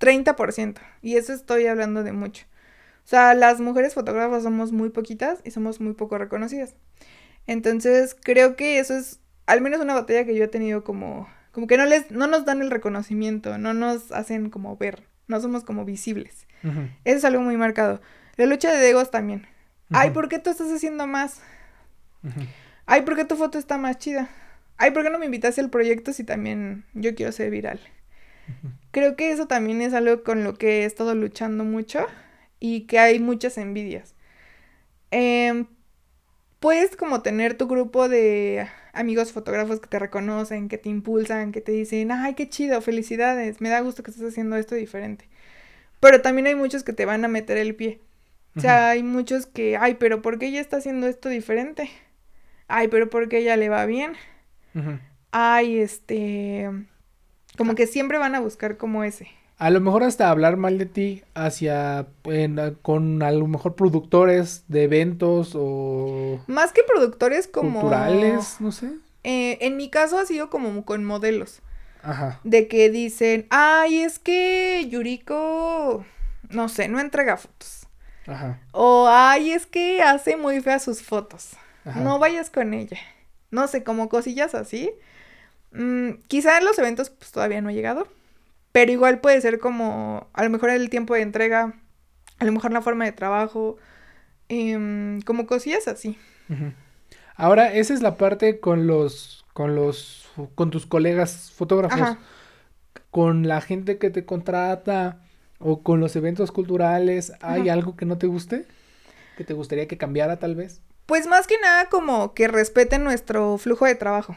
B: 30%, y eso estoy hablando de mucho. O sea, las mujeres fotógrafas somos muy poquitas y somos muy poco reconocidas. Entonces, creo que eso es al menos una batalla que yo he tenido como como que no les no nos dan el reconocimiento, no nos hacen como ver, no somos como visibles. Eso es algo muy marcado. La lucha de egos también. Ay, ¿por qué tú estás haciendo más? Ay, ¿por qué tu foto está más chida? Ay, ¿por qué no me invitaste al proyecto si también yo quiero ser viral? Creo que eso también es algo con lo que he estado luchando mucho y que hay muchas envidias. Em, puedes como tener tu grupo de amigos fotógrafos que te reconocen, que te impulsan, que te dicen, ay, qué chido, felicidades, me da gusto que estés haciendo esto diferente. Pero también hay muchos que te van a meter el pie. O sea, hay muchos que, ay, pero ¿por qué ella está haciendo esto diferente? Ay, pero ¿por qué ella le va bien? Ay, este como que siempre van a buscar como ese.
A: A lo mejor hasta hablar mal de ti hacia, con a lo mejor productores de eventos o...
B: Más que productores como...
A: Culturales, no sé.
B: Eh, en mi caso ha sido como con modelos. Ajá. De que dicen, ay, es que Yuriko, no sé, no entrega fotos. Ajá. O, ay, es que hace muy feas sus fotos. No vayas con ella. No sé, como cosillas así. Mm, quizá en los eventos pues todavía no he llegado, pero igual puede ser como a lo mejor el tiempo de entrega, a lo mejor la forma de trabajo, em, como cosillas así.
A: Ahora, esa es la parte con los, con los, con tus colegas fotógrafos, con la gente que te contrata o con los eventos culturales, ¿hay algo que no te guste? ¿Que te gustaría que cambiara tal vez?
B: Pues más que nada como que respeten nuestro flujo de trabajo.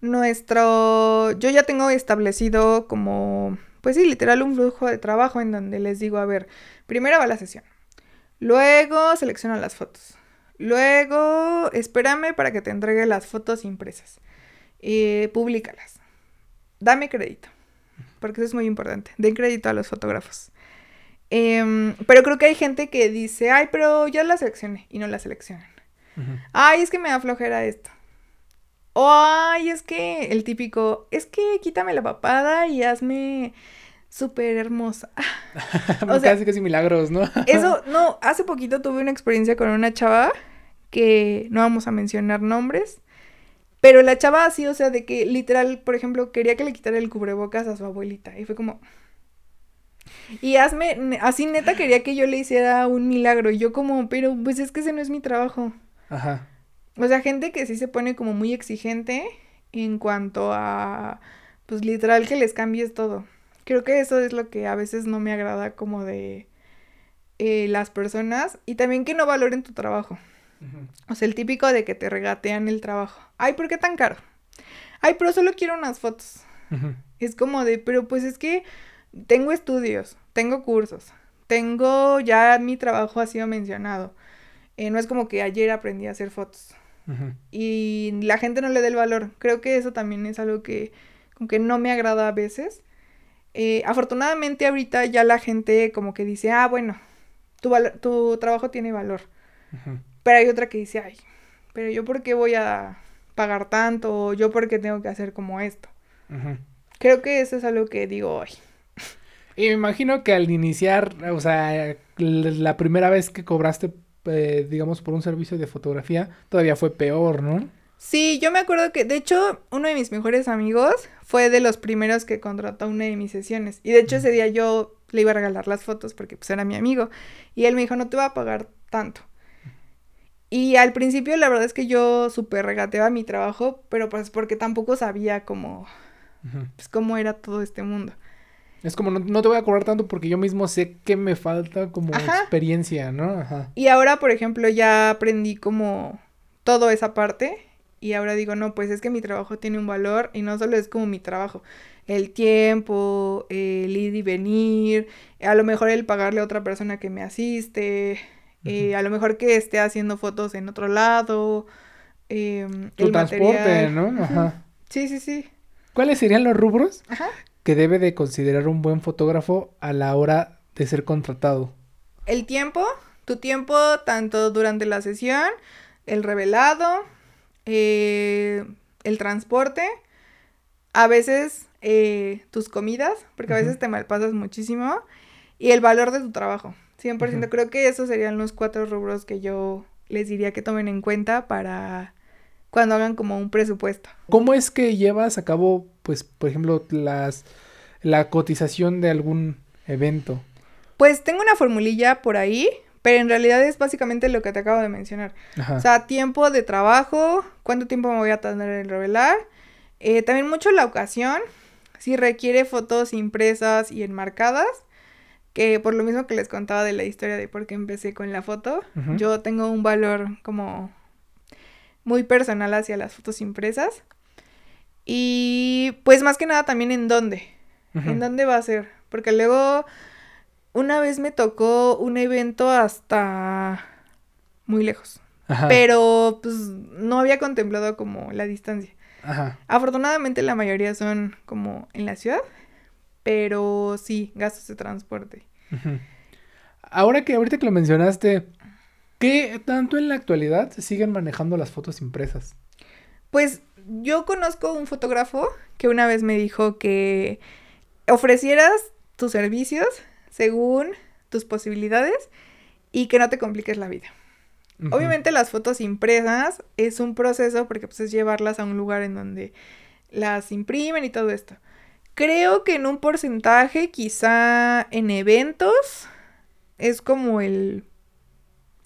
B: Nuestro, yo ya tengo establecido como, pues sí, literal un flujo de trabajo en donde les digo, a ver, primero va la sesión, luego selecciono las fotos, luego espérame para que te entregue las fotos impresas, y públicalas, dame crédito, porque eso es muy importante, den crédito a los fotógrafos. Em, pero creo que hay gente que dice, ay, pero ya la seleccioné y no la seleccionan. Ay, es que me da flojera esto. Ay, es que el típico, es que quítame la papada y hazme súper hermosa. (laughs) (laughs)
A: o sea, casi casi milagros, ¿no? (laughs)
B: eso, no, hace poquito tuve una experiencia con una chava que no vamos a mencionar nombres, pero la chava así, o sea, de que literal, por ejemplo, quería que le quitara el cubrebocas a su abuelita y fue como... Y hazme, así neta quería que yo le hiciera un milagro. Y yo como, pero pues es que ese no es mi trabajo. Ajá. O sea, gente que sí se pone como muy exigente en cuanto a, pues literal que les cambies todo. Creo que eso es lo que a veces no me agrada como de eh, las personas y también que no valoren tu trabajo. O sea, el típico de que te regatean el trabajo. Ay, ¿por qué tan caro? Ay, pero solo quiero unas fotos. Es como de, pero pues es que tengo estudios, tengo cursos, tengo ya mi trabajo ha sido mencionado. Eh, no es como que ayer aprendí a hacer fotos. Y la gente no le da el valor. Creo que eso también es algo que, como que no me agrada a veces. Eh, afortunadamente ahorita ya la gente como que dice, ah, bueno, tu, tu trabajo tiene valor. Pero hay otra que dice, ay, pero yo por qué voy a pagar tanto, o yo por qué tengo que hacer como esto. Creo que eso es algo que digo hoy.
A: Y me imagino que al iniciar, o sea, la primera vez que cobraste, eh, digamos, por un servicio de fotografía, todavía fue peor, ¿no?
B: Sí, yo me acuerdo que, de hecho, uno de mis mejores amigos fue de los primeros que contrató una de mis sesiones. Y de hecho, ese día yo le iba a regalar las fotos porque pues era mi amigo. Y él me dijo, no te voy a pagar tanto. Y al principio la verdad es que yo súper regateaba mi trabajo, pero pues porque tampoco sabía cómo, pues cómo era todo este mundo.
A: Es como, no, te voy a cobrar tanto porque yo mismo sé que me falta como experiencia, ¿no? Ajá.
B: Y ahora, por ejemplo, ya aprendí como toda esa parte y ahora digo, no, pues es que mi trabajo tiene un valor y no solo es como mi trabajo, el tiempo, el ir y venir, a lo mejor el pagarle a otra persona que me asiste, eh, a lo mejor que esté haciendo fotos en otro lado. Eh, el transporte, ¿no? Ajá. Sí, sí, sí.
A: ¿Cuáles serían los rubros que debe de considerar un buen fotógrafo a la hora de ser contratado?
B: El tiempo, tu tiempo tanto durante la sesión, el revelado, eh, el transporte, a veces eh, tus comidas, porque a veces te malpasas muchísimo, y el valor de tu trabajo. 100%. Creo que esos serían los cuatro rubros que yo les diría que tomen en cuenta para cuando hagan como un presupuesto.
A: ¿Cómo es que llevas a cabo, pues, por ejemplo, las la cotización de algún evento?
B: Pues tengo una formulilla por ahí, pero en realidad es básicamente lo que te acabo de mencionar. O sea, tiempo de trabajo, cuánto tiempo me voy a tardar en revelar. Eh, también mucho la ocasión, si requiere fotos impresas y enmarcadas que por lo mismo que les contaba de la historia de por qué empecé con la foto, yo tengo un valor como muy personal hacia las fotos impresas. Y pues más que nada también en dónde, en dónde va a ser, porque luego una vez me tocó un evento hasta muy lejos, pero pues no había contemplado como la distancia. Afortunadamente la mayoría son como en la ciudad, pero sí, gastos de transporte.
A: Ahora que ahorita que lo mencionaste, ¿qué tanto en la actualidad se siguen manejando las fotos impresas?
B: Pues yo conozco un fotógrafo que una vez me dijo que ofrecieras tus servicios según tus posibilidades y que no te compliques la vida. Obviamente las fotos impresas es un proceso porque pues es llevarlas a un lugar en donde las imprimen y todo esto. Creo que en un porcentaje, quizá en eventos, es como el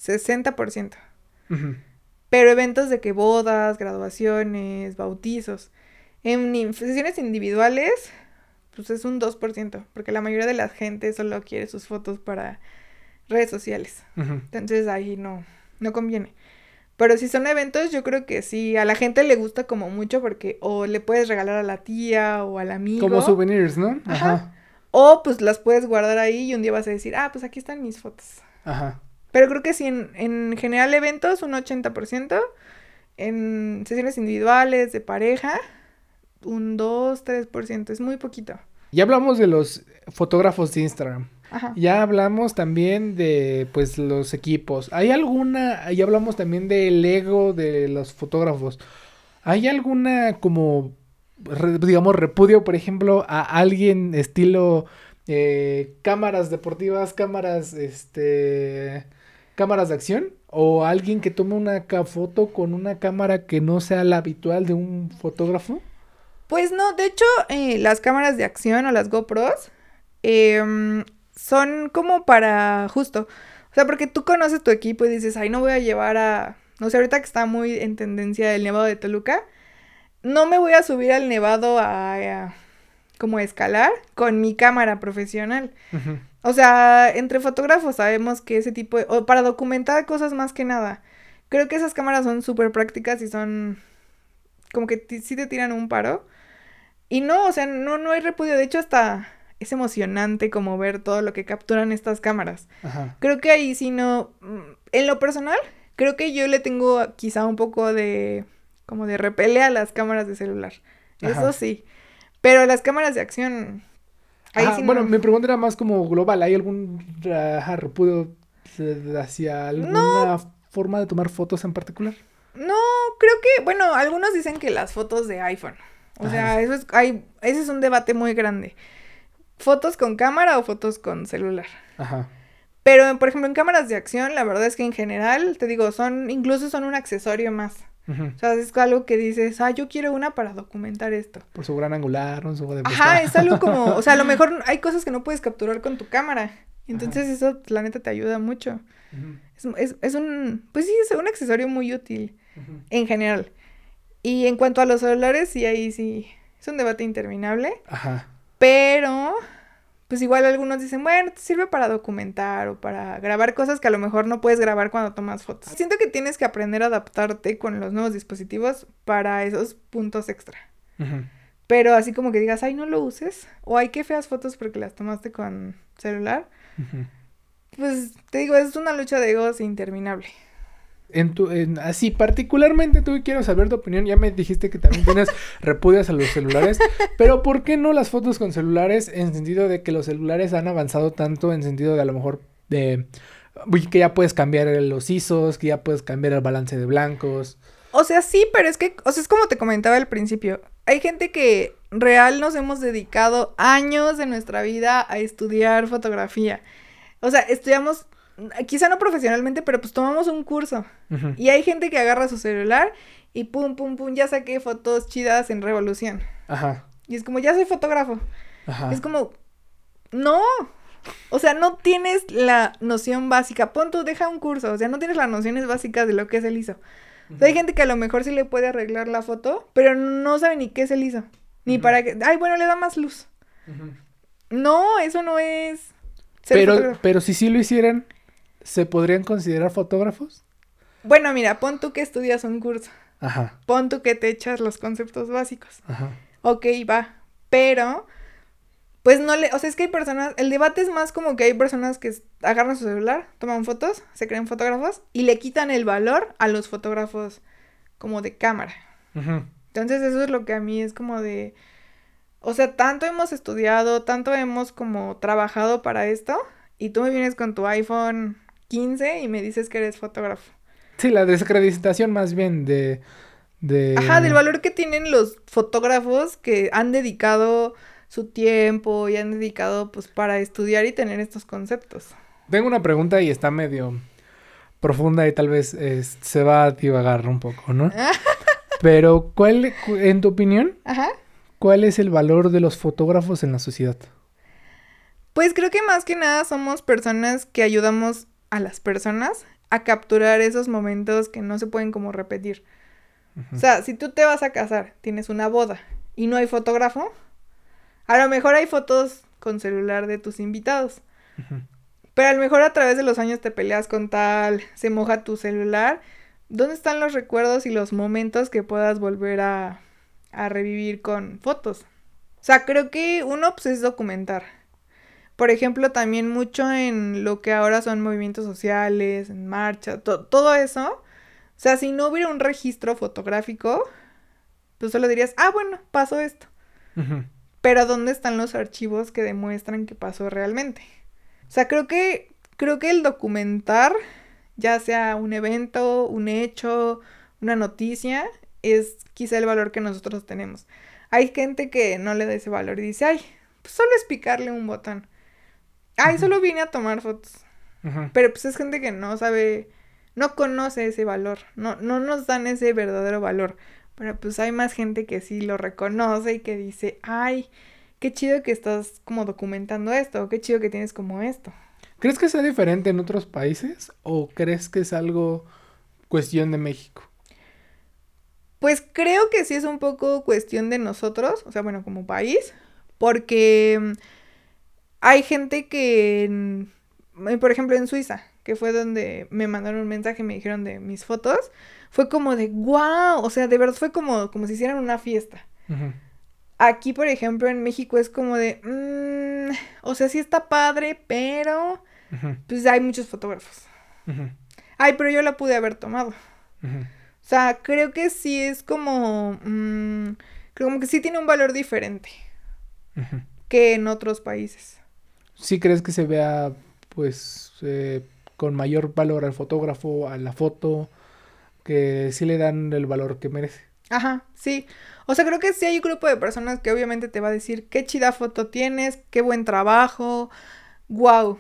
B: 60%. Pero eventos de que bodas, graduaciones, bautizos. En sesiones individuales, pues es un 2%, porque la mayoría de la gente solo quiere sus fotos para redes sociales. Entonces ahí no, no conviene. Pero si son eventos, yo creo que sí, a la gente le gusta como mucho porque o le puedes regalar a la tía o al amigo.
A: Como souvenirs, ¿no?
B: Ajá. O pues las puedes guardar ahí y un día vas a decir, ah, pues aquí están mis fotos. Ajá. Pero creo que sí, en, en general eventos un 80%, en sesiones individuales, de pareja, un 2, 3%, es muy poquito.
A: Ya hablamos de los fotógrafos de Instagram. Ya hablamos también de pues los equipos. ¿Hay alguna, ya hablamos también del ego de los fotógrafos. ¿Hay alguna como digamos repudio, por ejemplo, a alguien estilo eh, cámaras deportivas, cámaras este cámaras de acción o alguien que tome una foto con una cámara que no sea la habitual de un fotógrafo?
B: Pues no, de hecho, eh, las cámaras de acción o las GoPros Em, son como para justo. O sea, porque tú conoces tu equipo y dices, ay, no voy a llevar a. No sé, ahorita que está muy en tendencia el nevado de Toluca, no me voy a subir al nevado a, como escalar con mi cámara profesional. O sea, entre fotógrafos sabemos que ese tipo de... O para documentar cosas más que nada. Creo que esas cámaras son súper prácticas y son... Como que sí te tiran un paro. Y no, o sea, no, no hay repudio. De hecho, hasta es emocionante como ver todo lo que capturan estas cámaras. Creo que ahí sí no... Mm, en lo personal, creo que yo le tengo quizá un poco de... Como de repele a las cámaras de celular. Eso sí. Pero las cámaras de acción...
A: Ahí sí bueno, mi pregunta era más como global. ¿Hay algún repudio hacia alguna forma de tomar fotos en particular?
B: No, creo que, bueno, algunos dicen que las fotos de iPhone. O sea, eso es, hay, ese es un debate muy grande. ¿Fotos con cámara o fotos con celular? Ajá. Pero, por ejemplo, en cámaras de acción, la verdad es que en general, te digo, son, incluso son un accesorio más. O sea, es algo que dices, ah, yo quiero una para documentar esto.
A: Por su gran angular, un su de
B: Ajá, es algo como, o sea, a lo (laughs) mejor hay cosas que no puedes capturar con tu cámara. Entonces eso, la neta, te ayuda mucho. es, es, un, pues sí, es un accesorio muy útil en general. Y en cuanto a los celulares, sí, ahí sí, es un debate interminable. Ajá. Pero, pues igual algunos dicen, bueno, te sirve para documentar o para grabar cosas que a lo mejor no puedes grabar cuando tomas fotos. Siento que tienes que aprender a adaptarte con los nuevos dispositivos para esos puntos extra. Pero así como que digas, ay, no lo uses, o hay que feas fotos porque las tomaste con celular. Pues te digo, es una lucha de egos interminable
A: en tu, en, así particularmente tú quiero saber tu opinión. Ya me dijiste que también tienes (laughs) repudias a los celulares, pero ¿por qué no las fotos con celulares en sentido de que los celulares han avanzado tanto en sentido de a lo mejor de que ya puedes cambiar los ISOs, que ya puedes cambiar el balance de blancos?
B: O sea, sí, pero es que, o sea, es como te comentaba al principio. Hay gente que real nos hemos dedicado años de nuestra vida a estudiar fotografía. O sea, estudiamos quizá no profesionalmente, pero pues tomamos un curso. Y hay gente que agarra su celular y pum, pum, pum, ya saqué fotos chidas en Revolución. Ajá. Y es como, ya soy fotógrafo. Ajá. Es como, no. O sea, no tienes la noción básica. Pon tú, deja un curso. O sea, no tienes las nociones básicas de lo que es el ISO. hay gente que a lo mejor sí le puede arreglar la foto, pero no sabe ni qué es el ISO. Ni para qué. Ay, bueno, le da más luz. No, eso no es.
A: pero, pero si sí lo hicieran, ¿Se podrían considerar fotógrafos?
B: Bueno, mira, pon tú que estudias un curso. Ajá. Pon tú que te echas los conceptos básicos. Ajá. Ok, va. Pero, pues no le, o sea, es que hay personas, el debate es más como que hay personas que agarran su celular, toman fotos, se creen fotógrafos y le quitan el valor a los fotógrafos como de cámara. Ajá. Entonces eso es lo que a mí es como de, o sea, tanto hemos estudiado, tanto hemos como trabajado para esto y tú me vienes con tu iPhone 15 y me dices que eres fotógrafo.
A: Sí, la desacreditación más bien de, de...
B: Ajá, del valor que tienen los fotógrafos que han dedicado su tiempo y han dedicado pues para estudiar y tener estos conceptos.
A: Tengo una pregunta y está medio profunda y tal vez se va a divagar un poco, ¿no? (laughs) Pero, ¿cuál, en tu opinión, Ajá. cuál es el valor de los fotógrafos en la sociedad?
B: Pues creo que más que nada somos personas que ayudamos a las personas a capturar esos momentos que no se pueden como repetir. O sea, si tú te vas a casar, tienes una boda y no hay fotógrafo, a lo mejor hay fotos con celular de tus invitados. Pero a lo mejor a través de los años te peleas con tal, se moja tu celular. ¿Dónde están los recuerdos y los momentos que puedas volver a, a revivir con fotos? O sea, creo que uno pues, es documentar. Por ejemplo, también mucho en lo que ahora son movimientos sociales, en marcha, todo eso. O sea, si no hubiera un registro fotográfico, pues solo dirías, ah, bueno, pasó esto. Pero ¿dónde están los archivos que demuestran que pasó realmente? O sea, creo que, creo que el documentar, ya sea un evento, un hecho, una noticia, es quizá el valor que nosotros tenemos. Hay gente que no le da ese valor y dice, ay, pues solo es picarle un botón. Ay, solo vine a tomar fotos. Pero pues es gente que no sabe, no conoce ese valor, no, no nos dan ese verdadero valor. Pero pues hay más gente que sí lo reconoce y que dice, ay, qué chido que estás como documentando esto, qué chido que tienes como esto.
A: ¿Crees que sea diferente en otros países o crees que es algo cuestión de México?
B: Pues creo que sí es un poco cuestión de nosotros, o sea, bueno, como país, porque hay gente que, por ejemplo, en Suiza, que fue donde me mandaron un mensaje y me dijeron de mis fotos, fue como de wow, o sea, de verdad fue como, como si hicieran una fiesta. Aquí, por ejemplo, en México es como de, mm, o sea, sí está padre, pero pues hay muchos fotógrafos. Ay, pero yo la pude haber tomado. O sea, creo que sí es como, mm, creo como que sí tiene un valor diferente que en otros países.
A: ¿Sí crees que se vea, pues, eh, con mayor valor al fotógrafo, a la foto, que sí le dan el valor que merece?
B: Ajá, sí. O sea, creo que sí hay un grupo de personas que obviamente te va a decir qué chida foto tienes, qué buen trabajo, wow.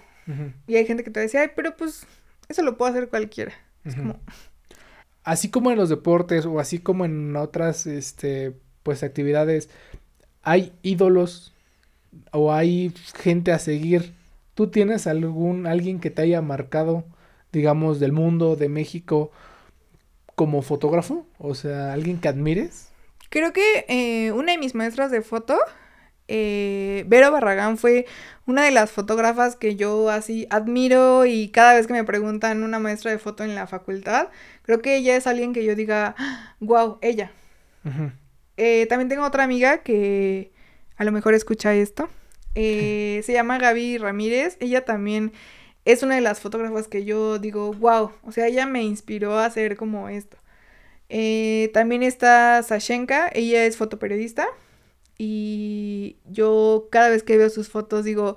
B: Y hay gente que te va a decir, ay, pero pues eso lo puede hacer cualquiera. Es como...
A: Así como en los deportes o así como en otras, este, pues actividades, hay ídolos o hay gente a seguir. ¿Tú tienes algún, alguien que te haya marcado, digamos, del mundo, de México, como fotógrafo? O sea, alguien que admires.
B: Creo que eh, una de mis maestras de foto, eh, Vero Barragán, fue una de las fotógrafas que yo así admiro y cada vez que me preguntan una maestra de foto en la facultad, creo que ella es alguien que yo diga, wow, ella. Eh, también tengo otra amiga que a lo mejor escucha esto. se llama Gaby Ramírez. Ella también es una de las fotógrafas que yo digo, wow, o sea, ella me inspiró a hacer como esto. Eh, también está Sashenka, ella es fotoperiodista. Y yo cada vez que veo sus fotos digo,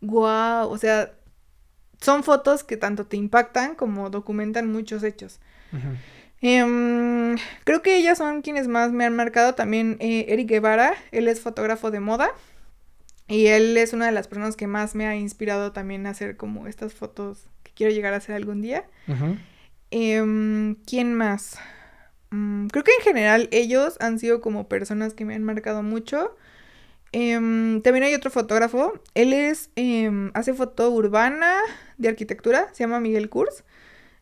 B: wow, o sea, son fotos que tanto te impactan como documentan muchos hechos. Em, creo que ellas son quienes más me han marcado. También eh, Eric Guevara, él es fotógrafo de moda. Y él es una de las personas que más me ha inspirado también a hacer como estas fotos que quiero llegar a hacer algún día. Em, ¿Quién más? Mm, creo que en general ellos han sido como personas que me han marcado mucho. Em, también hay otro fotógrafo. Él es, hace foto urbana de arquitectura. Se llama Miguel Kurz.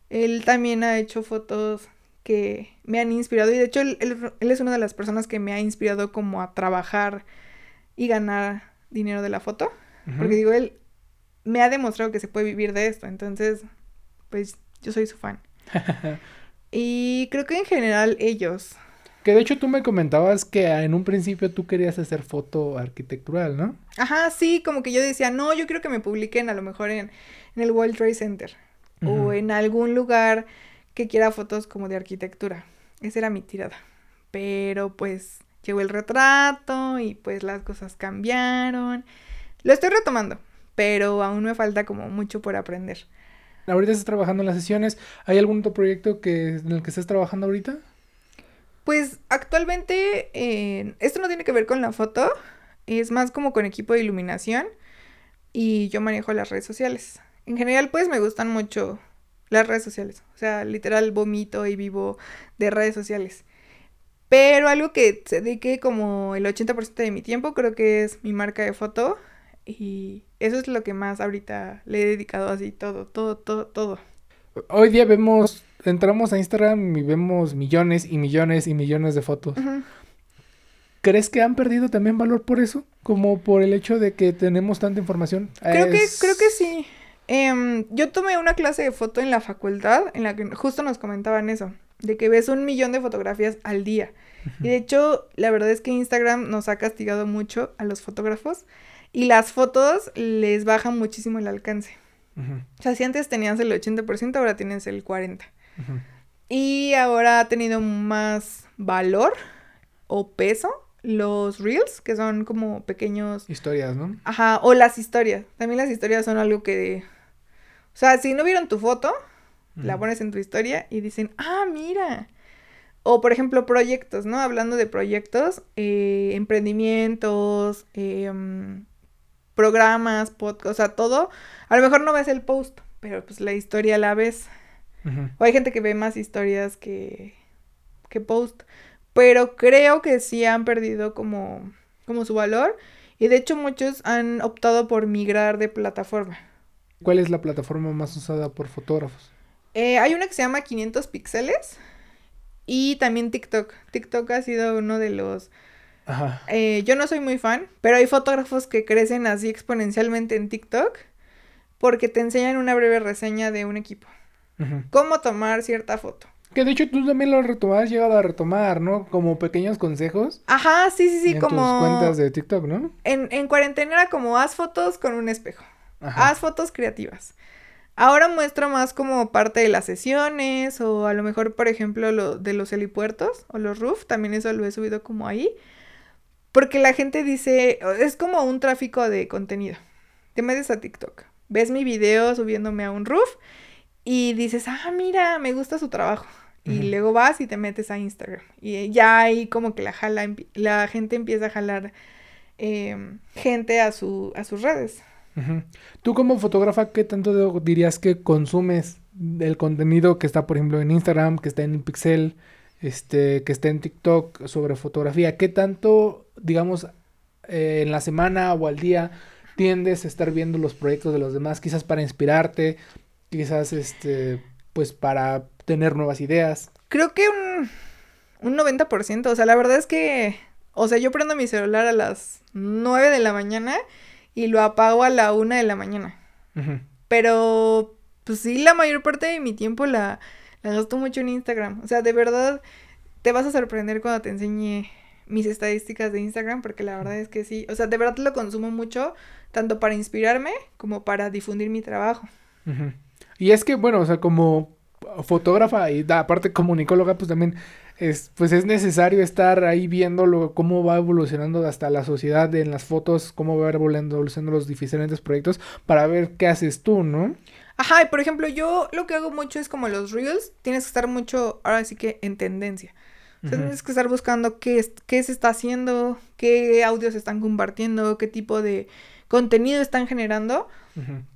B: Él también ha hecho fotos que me han inspirado. Y de hecho, él, es una de las personas que me ha inspirado como a trabajar y ganar dinero de la foto. Porque digo, él me ha demostrado que se puede vivir de esto. Entonces, pues yo soy su fan. (laughs) Y creo que en general ellos.
A: Que de hecho tú me comentabas que en un principio tú querías hacer foto arquitectural, ¿no?
B: Ajá, sí, como que yo decía, no, yo quiero que me publiquen a lo mejor en, el World Trade Center o en algún lugar que quiera fotos como de arquitectura. Esa era mi tirada. Pero pues llegó el retrato y pues las cosas cambiaron. Lo estoy retomando, pero aún me falta como mucho por aprender.
A: Ahorita estás trabajando en las sesiones. ¿Hay algún otro proyecto que, en el que estés trabajando ahorita?
B: Pues actualmente eh, esto no tiene que ver con la foto, es más como con equipo de iluminación y yo manejo las redes sociales. En general pues me gustan mucho las redes sociales, o sea, literal vomito y vivo de redes sociales. Pero algo que se dedique como el 80% de mi tiempo creo que es mi marca de foto y eso es lo que más ahorita le he dedicado así, todo, todo, todo, todo.
A: Hoy día vemos, entramos a Instagram y vemos millones y millones y millones de fotos. ¿Crees que han perdido también valor por eso? Como por el hecho de que tenemos tanta información.
B: Creo que, creo que sí. Em, yo tomé una clase de foto en la facultad en la que justo nos comentaban eso, de que ves un millón de fotografías al día. Y de hecho, la verdad es que Instagram nos ha castigado mucho a los fotógrafos y las fotos les bajan muchísimo el alcance. O sea, si antes tenías el 80%, ahora tienes el 40%. Y ahora ha tenido más valor o peso los reels, que son como pequeños...
A: Historias, ¿no?
B: Ajá, o las historias. También las historias son algo que... O sea, si no vieron tu foto, la pones en tu historia y dicen, ah, mira. O por ejemplo, proyectos, ¿no? Hablando de proyectos, eh, emprendimientos, eh, programas, podcast, o sea, todo. A lo mejor no ves el post, pero pues la historia la ves. O hay gente que ve más historias que, que post. Pero creo que sí han perdido como, como su valor. Y de hecho muchos han optado por migrar de plataforma.
A: ¿Cuál es la plataforma más usada por fotógrafos?
B: Eh, hay una que se llama 500 píxeles y también TikTok. TikTok ha sido uno de los...
A: Ajá.
B: Eh, yo no soy muy fan, pero hay fotógrafos que crecen así exponencialmente en TikTok porque te enseñan una breve reseña de un equipo.
A: Ujú.
B: Cómo tomar cierta foto.
A: Que de hecho tú también lo retomado, has llegado a retomar, ¿no? Como pequeños consejos
B: Ajá, sí, sí, sí,
A: en
B: como...
A: tus cuentas de TikTok, ¿no?
B: En, en cuarentena era como haz fotos con un espejo.
A: Ajá.
B: Haz fotos creativas. Ahora muestro más como parte de las sesiones o a lo mejor, por ejemplo, lo de los helipuertos o los roof, también eso lo he subido como ahí. Porque la gente dice, es como un tráfico de contenido. Te metes a TikTok, ves mi video subiéndome a un roof y dices, ah, mira, me gusta su trabajo. Y luego vas y te metes a Instagram. Y ya ahí como que la, jala, la gente empieza a jalar em, gente a, su, a sus redes.
A: Tú como fotógrafa, ¿qué tanto dirías que consumes del contenido que está, por ejemplo, en Instagram, que está en Pixel, este, que está en TikTok sobre fotografía? ¿Qué tanto, digamos, eh, en la semana o al día tiendes a estar viendo los proyectos de los demás, quizás para inspirarte, quizás, este, pues para tener nuevas ideas?
B: Creo que un, un 90%. O sea, la verdad es que, o sea, yo prendo mi celular a las 9 de la mañana y lo apago a la 1 de la mañana. Pero, pues sí, la mayor parte de mi tiempo la, la gasto mucho en Instagram. O sea, de verdad, te vas a sorprender cuando te enseñe mis estadísticas de Instagram, porque la verdad es que sí. O sea, de verdad lo consumo mucho, tanto para inspirarme como para difundir mi trabajo.
A: Y es que, bueno, o sea, como fotógrafa y aparte comunicóloga, pues también es, pues es necesario estar ahí viendo cómo va evolucionando hasta la sociedad en las fotos, cómo va evolucionando, los diferentes proyectos para ver qué haces tú, ¿no?
B: Ajá, y por ejemplo, yo lo que hago mucho es como los reels, tienes que estar mucho, ahora sí que en tendencia. O sea, tienes que estar buscando qué, es- qué se está haciendo, qué audios están compartiendo, qué tipo de contenido están generando.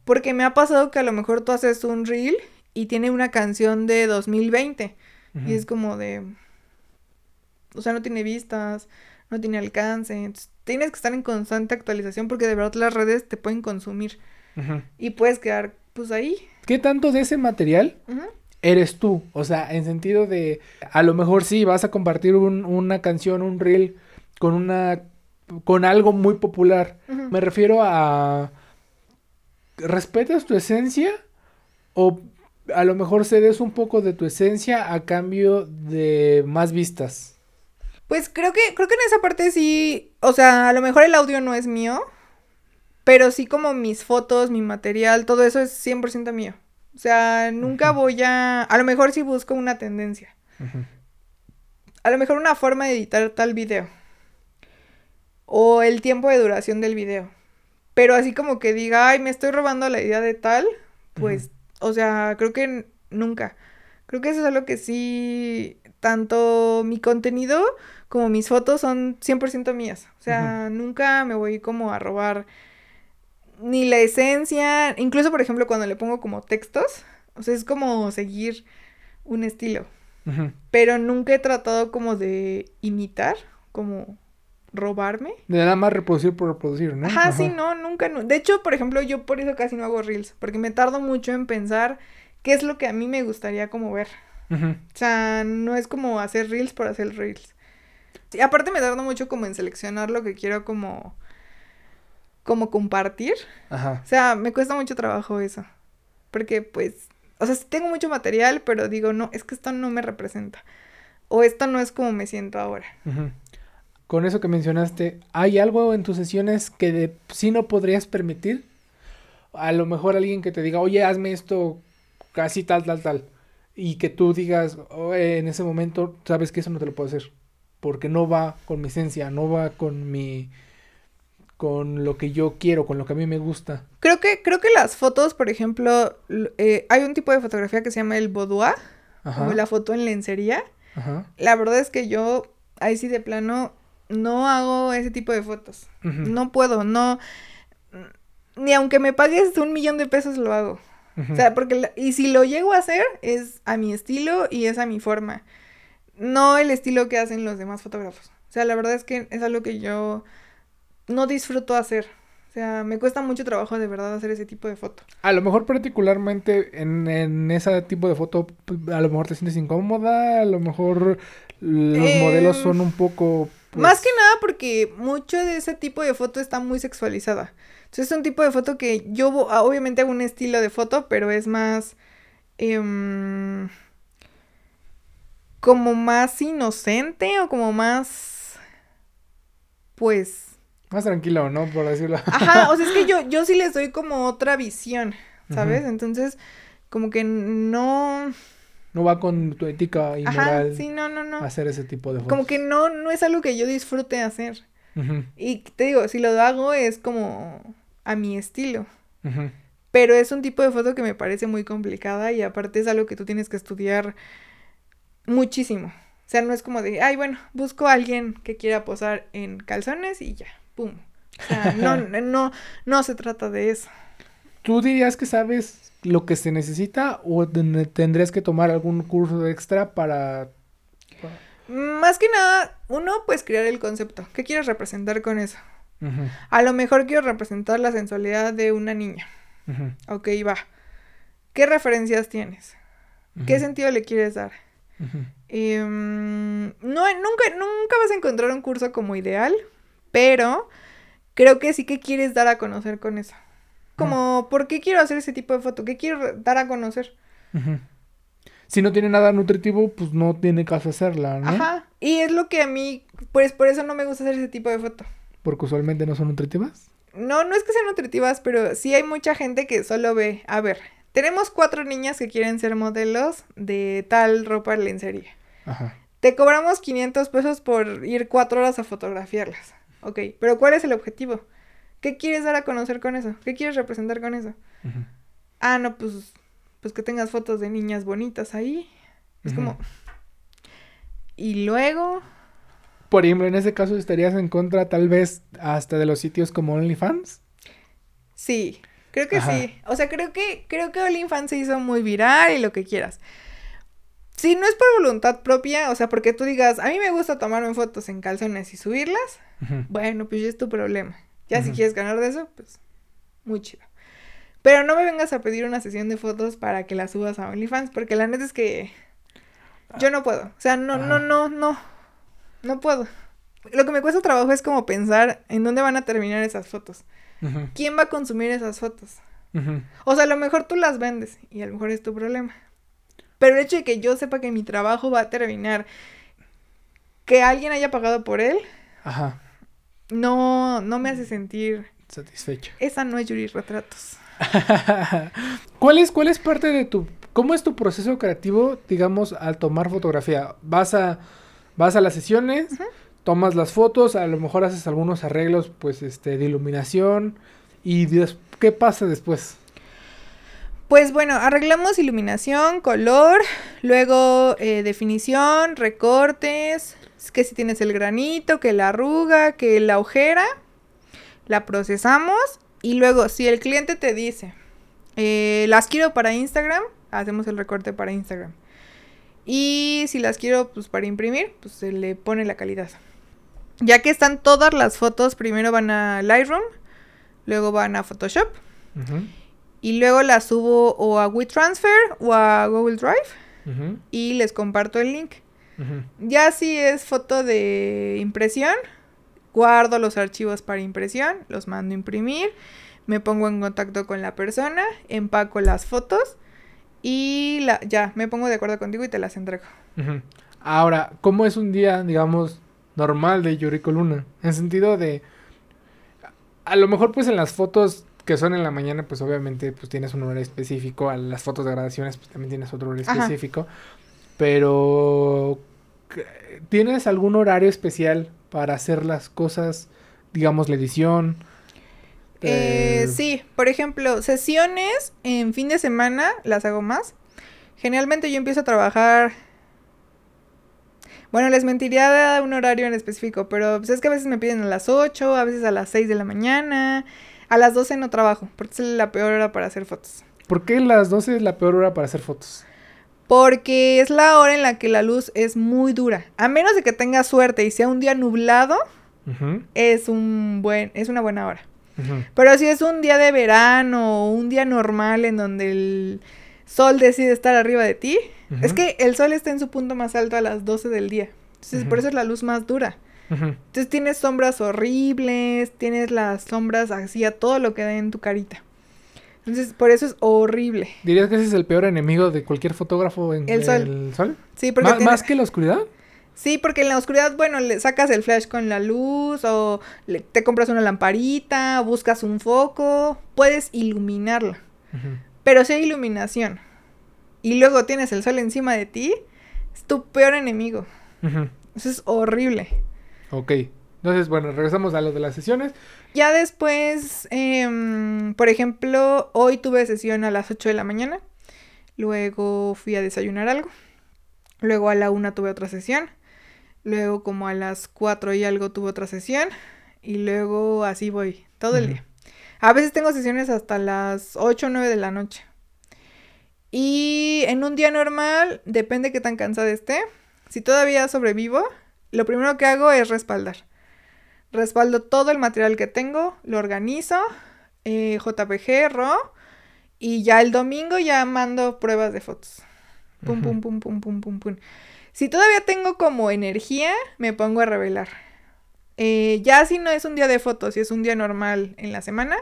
B: Porque me ha pasado que a lo mejor tú haces un reel y tiene una canción de 2020.
A: Ujú.
B: Y es como de... O sea, no tiene vistas, no tiene alcance. entonces, tienes que estar en constante actualización porque de verdad las redes te pueden consumir. Y puedes quedar pues ahí.
A: ¿Qué tanto de ese material eres tú? O sea, en sentido de, a lo mejor sí, vas a compartir un- una canción, un reel con una, con algo muy popular. Me refiero a, ¿respetas tu esencia? O a lo mejor cedes un poco de tu esencia a cambio de más vistas.
B: Pues creo que, creo que en esa parte sí, o sea, a lo mejor el audio no es mío, pero sí como mis fotos, mi material, todo eso es 100% mío. O sea, nunca voy a, a lo mejor sí busco una tendencia, a lo mejor una forma de editar tal video, o el tiempo de duración del video. Pero así como que diga, ay, me estoy robando la idea de tal, pues, o sea, creo que nunca. Creo que eso es algo que sí, tanto mi contenido como mis fotos son 100% mías. O sea, nunca me voy como a robar ni la esencia, incluso por ejemplo cuando le pongo como textos, o sea, es como seguir un estilo. Pero nunca he tratado como de imitar, como robarme.
A: De nada más reproducir por reproducir, ¿no?
B: Ajá, sí, no, nunca. no. De hecho, por ejemplo, yo por eso casi no hago reels, porque me tardo mucho en pensar qué es lo que a mí me gustaría como ver. O sea, no es como hacer reels por hacer reels. Y aparte me tardo mucho como en seleccionar lo que quiero como como compartir.
A: Ajá.
B: O sea, me cuesta mucho trabajo eso. Porque pues, o sea, sí tengo mucho material, pero digo, no, es que esto no me representa. O esto no es como me siento ahora.
A: Con eso que mencionaste, ¿hay algo en tus sesiones que de sí no podrías permitir? A lo mejor alguien que te diga, oye, hazme esto casi tal, tal, tal. Y que tú digas, "Oye, en ese momento, sabes que eso no te lo puedo hacer. Porque no va con mi esencia, no va con mi. con lo que yo quiero, con lo que a mí me gusta.
B: Creo que, creo que las fotos, por ejemplo, eh, hay un tipo de fotografía que se llama el boudoir,
A: Ajá.
B: como la foto en lencería.
A: Ajá.
B: La verdad es que yo, ahí sí de plano, no hago ese tipo de fotos. No puedo, no. Ni aunque me pagues un millón de pesos lo hago. O sea, porque. la- y si lo llego a hacer, es a mi estilo y es a mi forma. No el estilo que hacen los demás fotógrafos. O sea, la verdad es que es algo que yo no disfruto hacer. O sea, me cuesta mucho trabajo de verdad hacer ese tipo de foto.
A: A lo mejor particularmente en, en ese tipo de foto, a lo mejor te sientes incómoda, a lo mejor los
B: Eh,
A: modelos son un poco... pues,
B: Más que nada porque mucho de ese tipo de foto está muy sexualizada. Entonces es un tipo de foto que yo obviamente hago un estilo de foto, pero es más... em, como más inocente o como más... Pues...
A: Más tranquilo, ¿no? Por decirlo.
B: Ajá, o sea, es que (laughs) yo, yo sí les doy como otra visión, ¿sabes? Entonces, como que no...
A: No va con tu ética y
B: Ajá,
A: moral
B: sí, no, no, no.
A: hacer ese tipo de fotos.
B: Como que no, no es algo que yo disfrute hacer. Y te digo, si lo hago es como a mi estilo. Pero es un tipo de foto que me parece muy complicada y aparte es algo que tú tienes que estudiar muchísimo. O sea, no es como de, ay, bueno, busco a alguien que quiera posar en calzones y ya, pum. O sea, no, (laughs) no, no se trata de eso.
A: ¿Tú dirías que sabes lo que se necesita o ten- tendrías que tomar algún curso extra para...
B: Más que nada, uno, pues crear el concepto. ¿Qué quieres representar con eso? A lo mejor quiero representar la sensualidad de una niña.
A: ujú,
B: Ok, va. ¿Qué referencias tienes? ¿Qué sentido le quieres dar? Em, no, nunca, nunca vas a encontrar un curso como ideal, pero creo que sí que quieres dar a conocer con eso. Como, ¿por qué quiero hacer ese tipo de foto? ¿Qué quiero dar a conocer?
A: Si no tiene nada nutritivo, pues no tiene caso hacerla, ¿no?
B: Ajá. Y es lo que a mí, pues por eso no me gusta hacer ese tipo de foto.
A: Porque usualmente no son nutritivas.
B: No, no es que sean nutritivas, pero sí hay mucha gente que solo ve, a ver, tenemos cuatro niñas que quieren ser modelos de tal ropa lencería.
A: Ajá.
B: Te cobramos 500 pesos por ir cuatro horas a fotografiarlas. Ok, pero ¿cuál es el objetivo? ¿Qué quieres dar a conocer con eso? ¿Qué quieres representar con eso? Ah, no, pues, pues que tengas fotos de niñas bonitas ahí. Es como... Y luego...
A: Por ejemplo, en ese caso estarías en contra tal vez hasta de los sitios como OnlyFans.
B: Sí, creo que
A: Ajá.
B: sí. O sea, creo que, creo que OnlyFans se hizo muy viral y lo que quieras. Si no es por voluntad propia, o sea, porque tú digas, a mí me gusta tomarme fotos en calzones y subirlas,
A: Ujú.
B: bueno, pues ya es tu problema. Ya si
A: Ujú.
B: quieres ganar de eso, pues muy chido. Pero no me vengas a pedir una sesión de fotos para que la subas a OnlyFans, porque la neta es que yo no puedo. O sea, no, no, no, no. No puedo. Lo que me cuesta trabajo es como pensar en dónde van a terminar esas fotos. ¿Quién va a consumir esas fotos? O sea, a lo mejor tú las vendes y a lo mejor es tu problema. Pero el hecho de que yo sepa que mi trabajo va a terminar, que alguien haya pagado por él,
A: Ajá.
B: no, no me hace sentir.
A: Satisfecho.
B: Esa no es Yuri Retratos. (laughs)
A: ¿Cuál es, ¿Cuál es parte de tu... ¿Cómo es tu proceso creativo, digamos, al tomar fotografía? Vas a, vas a las sesiones, tomas las fotos, a lo mejor haces algunos arreglos, pues, este, de iluminación. ¿Y qué pasa después?
B: Pues bueno, arreglamos iluminación, color, luego eh, definición, recortes, que si tienes el granito, que la arruga, que la ojera, la procesamos y luego si el cliente te dice, eh, las quiero para Instagram, hacemos el recorte para Instagram. Y si las quiero pues para imprimir, pues se le pone la calidad. Ya que están todas las fotos, primero van a Lightroom, luego van a Photoshop y luego las subo o a WeTransfer o a Google Drive y les comparto el link. Ya si es foto de impresión, guardo los archivos para impresión, los mando a imprimir, me pongo en contacto con la persona, empaco las fotos y la, ya, me pongo de acuerdo contigo y te las entrego.
A: Ahora, ¿cómo es un día, digamos, normal de Yuriko Luna? En sentido de... A lo mejor, pues, en las fotos que son en la mañana, pues, obviamente, pues, tienes un horario específico. A las fotos de grabaciones, pues, también tienes otro horario
B: Ajá.
A: específico. Pero... ¿qué- ¿Tienes algún horario especial para hacer las cosas, digamos, la edición?
B: Eh,
A: Eh,
B: sí, por ejemplo, sesiones en fin de semana las hago más. Generalmente yo empiezo a trabajar. Bueno, les mentiría de un horario en específico, pero pues es que a veces me piden a las 8, a veces a las 6 de la mañana. A las 12 no trabajo, porque es la peor hora para hacer fotos.
A: ¿Por qué las 12 es la peor hora para hacer fotos?
B: Porque es la hora en la que la luz es muy dura. A menos de que tengas suerte y sea un día nublado, es un buen, es una buena hora. Pero si es un día de verano o un día normal en donde el sol decide estar arriba de ti, es que el sol está en su punto más alto a las 12 del día. Entonces, por eso es la luz más dura. Entonces tienes sombras horribles, tienes las sombras así a todo lo que da en tu carita. Entonces, por eso es horrible.
A: ¿Dirías que ese es el peor enemigo de cualquier fotógrafo en
B: el sol?
A: El sol?
B: Sí, porque...
A: ¿Más que la oscuridad?
B: Sí, porque en la oscuridad, bueno, le sacas el flash con la luz o te compras una lamparita, buscas un foco, puedes iluminarla. Pero si hay iluminación y luego tienes el sol encima de ti, es tu peor enemigo. Eso es horrible.
A: Ok. Entonces, bueno, regresamos a lo de las sesiones.
B: Ya después, em, por ejemplo, hoy tuve sesión a las 8 de la mañana. Luego fui a desayunar algo. Luego a la 1 tuve otra sesión. Luego como a las 4 y algo tuve otra sesión. Y luego así voy todo el día. A veces tengo sesiones hasta las 8 o 9 de la noche. Y en un día normal, depende qué tan cansada esté. Si todavía sobrevivo, lo primero que hago es respaldar. Respaldo todo el material que tengo, lo organizo, eh, JPG, RAW, y ya el domingo ya mando pruebas de fotos. Pum, pum, pum, pum, pum, pum, pum. Si todavía tengo como energía, me pongo a revelar. Eh, ya si no es un día de fotos, si es un día normal en la semana,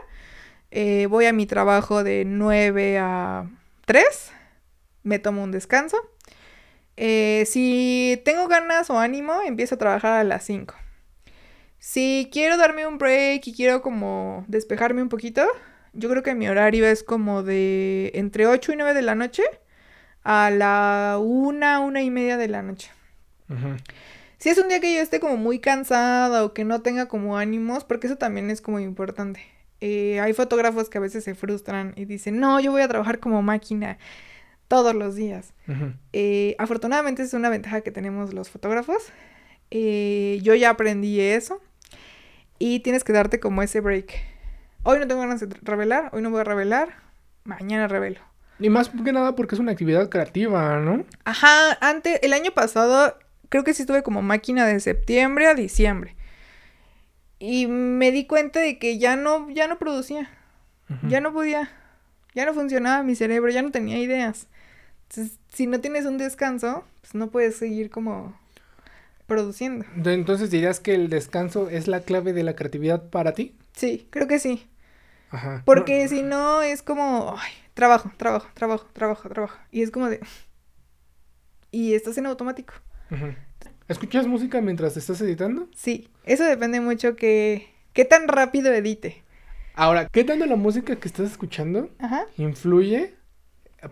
B: eh, voy a mi trabajo de 9 a 3, me tomo un descanso. Eh, si tengo ganas o ánimo, empiezo a trabajar a las 5. Si quiero darme un break y quiero como despejarme un poquito, yo creo que mi horario es como de entre 8 y 9 de la noche a la una, una y media de la noche. Si es un día que yo esté como muy cansada o que no tenga como ánimos, porque eso también es como importante. Eh, hay fotógrafos que a veces se frustran y dicen, no, yo voy a trabajar como máquina todos los días. Eh, afortunadamente es una ventaja que tenemos los fotógrafos. Eh, yo ya aprendí eso y tienes que darte como ese break. Hoy no tengo ganas de revelar, hoy no voy a revelar, mañana revelo.
A: Y más que nada porque es una actividad creativa, ¿no?
B: Ajá, antes, el año pasado, creo que sí estuve como máquina de septiembre a diciembre. Y me di cuenta de que ya no, ya no producía. Ya no podía. Ya no funcionaba mi cerebro, ya no tenía ideas. Entonces, si no tienes un descanso, pues no puedes seguir como produciendo.
A: Entonces dirías que el descanso es la clave de la creatividad para ti?
B: Sí, creo que sí. Ajá. Porque si no es como, ay, trabajo, trabajo, trabajo, trabajo, trabajo. Y es como de... Y estás en automático.
A: ¿Escuchas música mientras estás editando?
B: Sí, eso depende mucho que... ¿Qué tan rápido edite?
A: Ahora, ¿qué tanto la música que estás escuchando influye?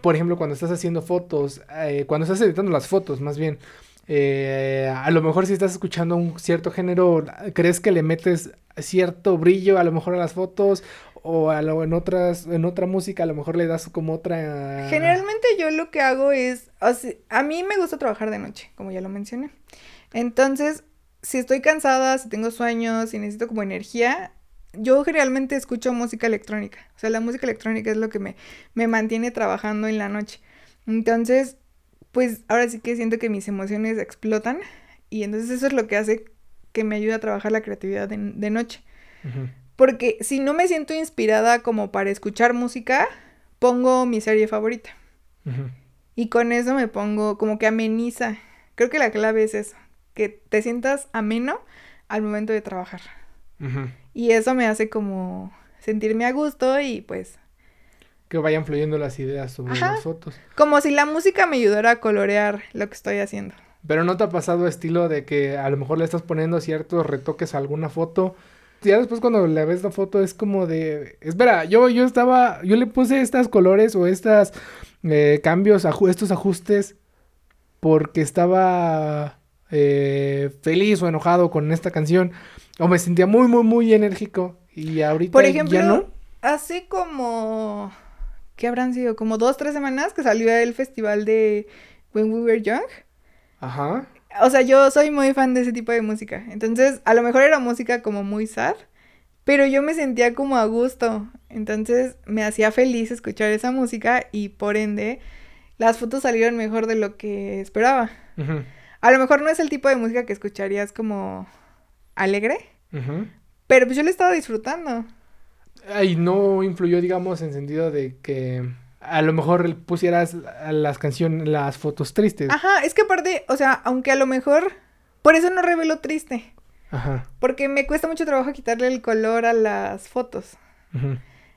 A: Por ejemplo, cuando estás haciendo fotos, eh, cuando estás editando las fotos, más bien. Eh, a lo mejor si estás escuchando un cierto género, ¿crees que le metes cierto brillo a lo mejor a las fotos? O a lo, en otras en otra música a lo mejor le das como otra
B: generalmente yo lo que hago es a mí me gusta trabajar de noche como ya lo mencioné. Entonces si estoy cansada si tengo sueños si necesito como energía yo generalmente escucho música electrónica. O sea la música electrónica es lo que me me mantiene trabajando en la noche. Entonces pues ahora sí que siento que mis emociones explotan y entonces eso es lo que hace que me ayude a trabajar la creatividad de, de noche porque si no me siento inspirada como para escuchar música, pongo mi serie favorita. Y con eso me pongo como que ameniza. Creo que la clave es eso, que te sientas ameno al momento de trabajar. Y eso me hace como sentirme a gusto y pues...
A: Que vayan fluyendo las ideas sobre las fotos.
B: Como si la música me ayudara a colorear lo que estoy haciendo.
A: Pero ¿no te ha pasado estilo de que a lo mejor le estás poniendo ciertos retoques a alguna foto ya después cuando le ves la foto es como de, espera, yo, yo estaba, yo le puse estas colores o estas eh, cambios, estos ajustes porque estaba eh, feliz o enojado con esta canción o me sentía muy, muy, muy enérgico y ahorita
B: Por ejemplo, ya no. Hace como, ¿qué habrán sido? Como dos, tres semanas que salió el festival de When We Were Young. Ajá o sea, yo soy muy fan de ese tipo de música. Entonces, a lo mejor era música como muy sad, pero yo me sentía como a gusto. Entonces, me hacía feliz escuchar esa música y por ende, las fotos salieron mejor de lo que esperaba. A lo mejor no es el tipo de música que escucharías como alegre, Pero pues yo le estaba disfrutando.
A: Y no influyó, digamos, en sentido de que a lo mejor pusieras las canciones, las fotos tristes.
B: Ajá, es que aparte, o sea, aunque a lo mejor, por eso no revelo triste. Ajá. Porque me cuesta mucho trabajo quitarle el color a las fotos.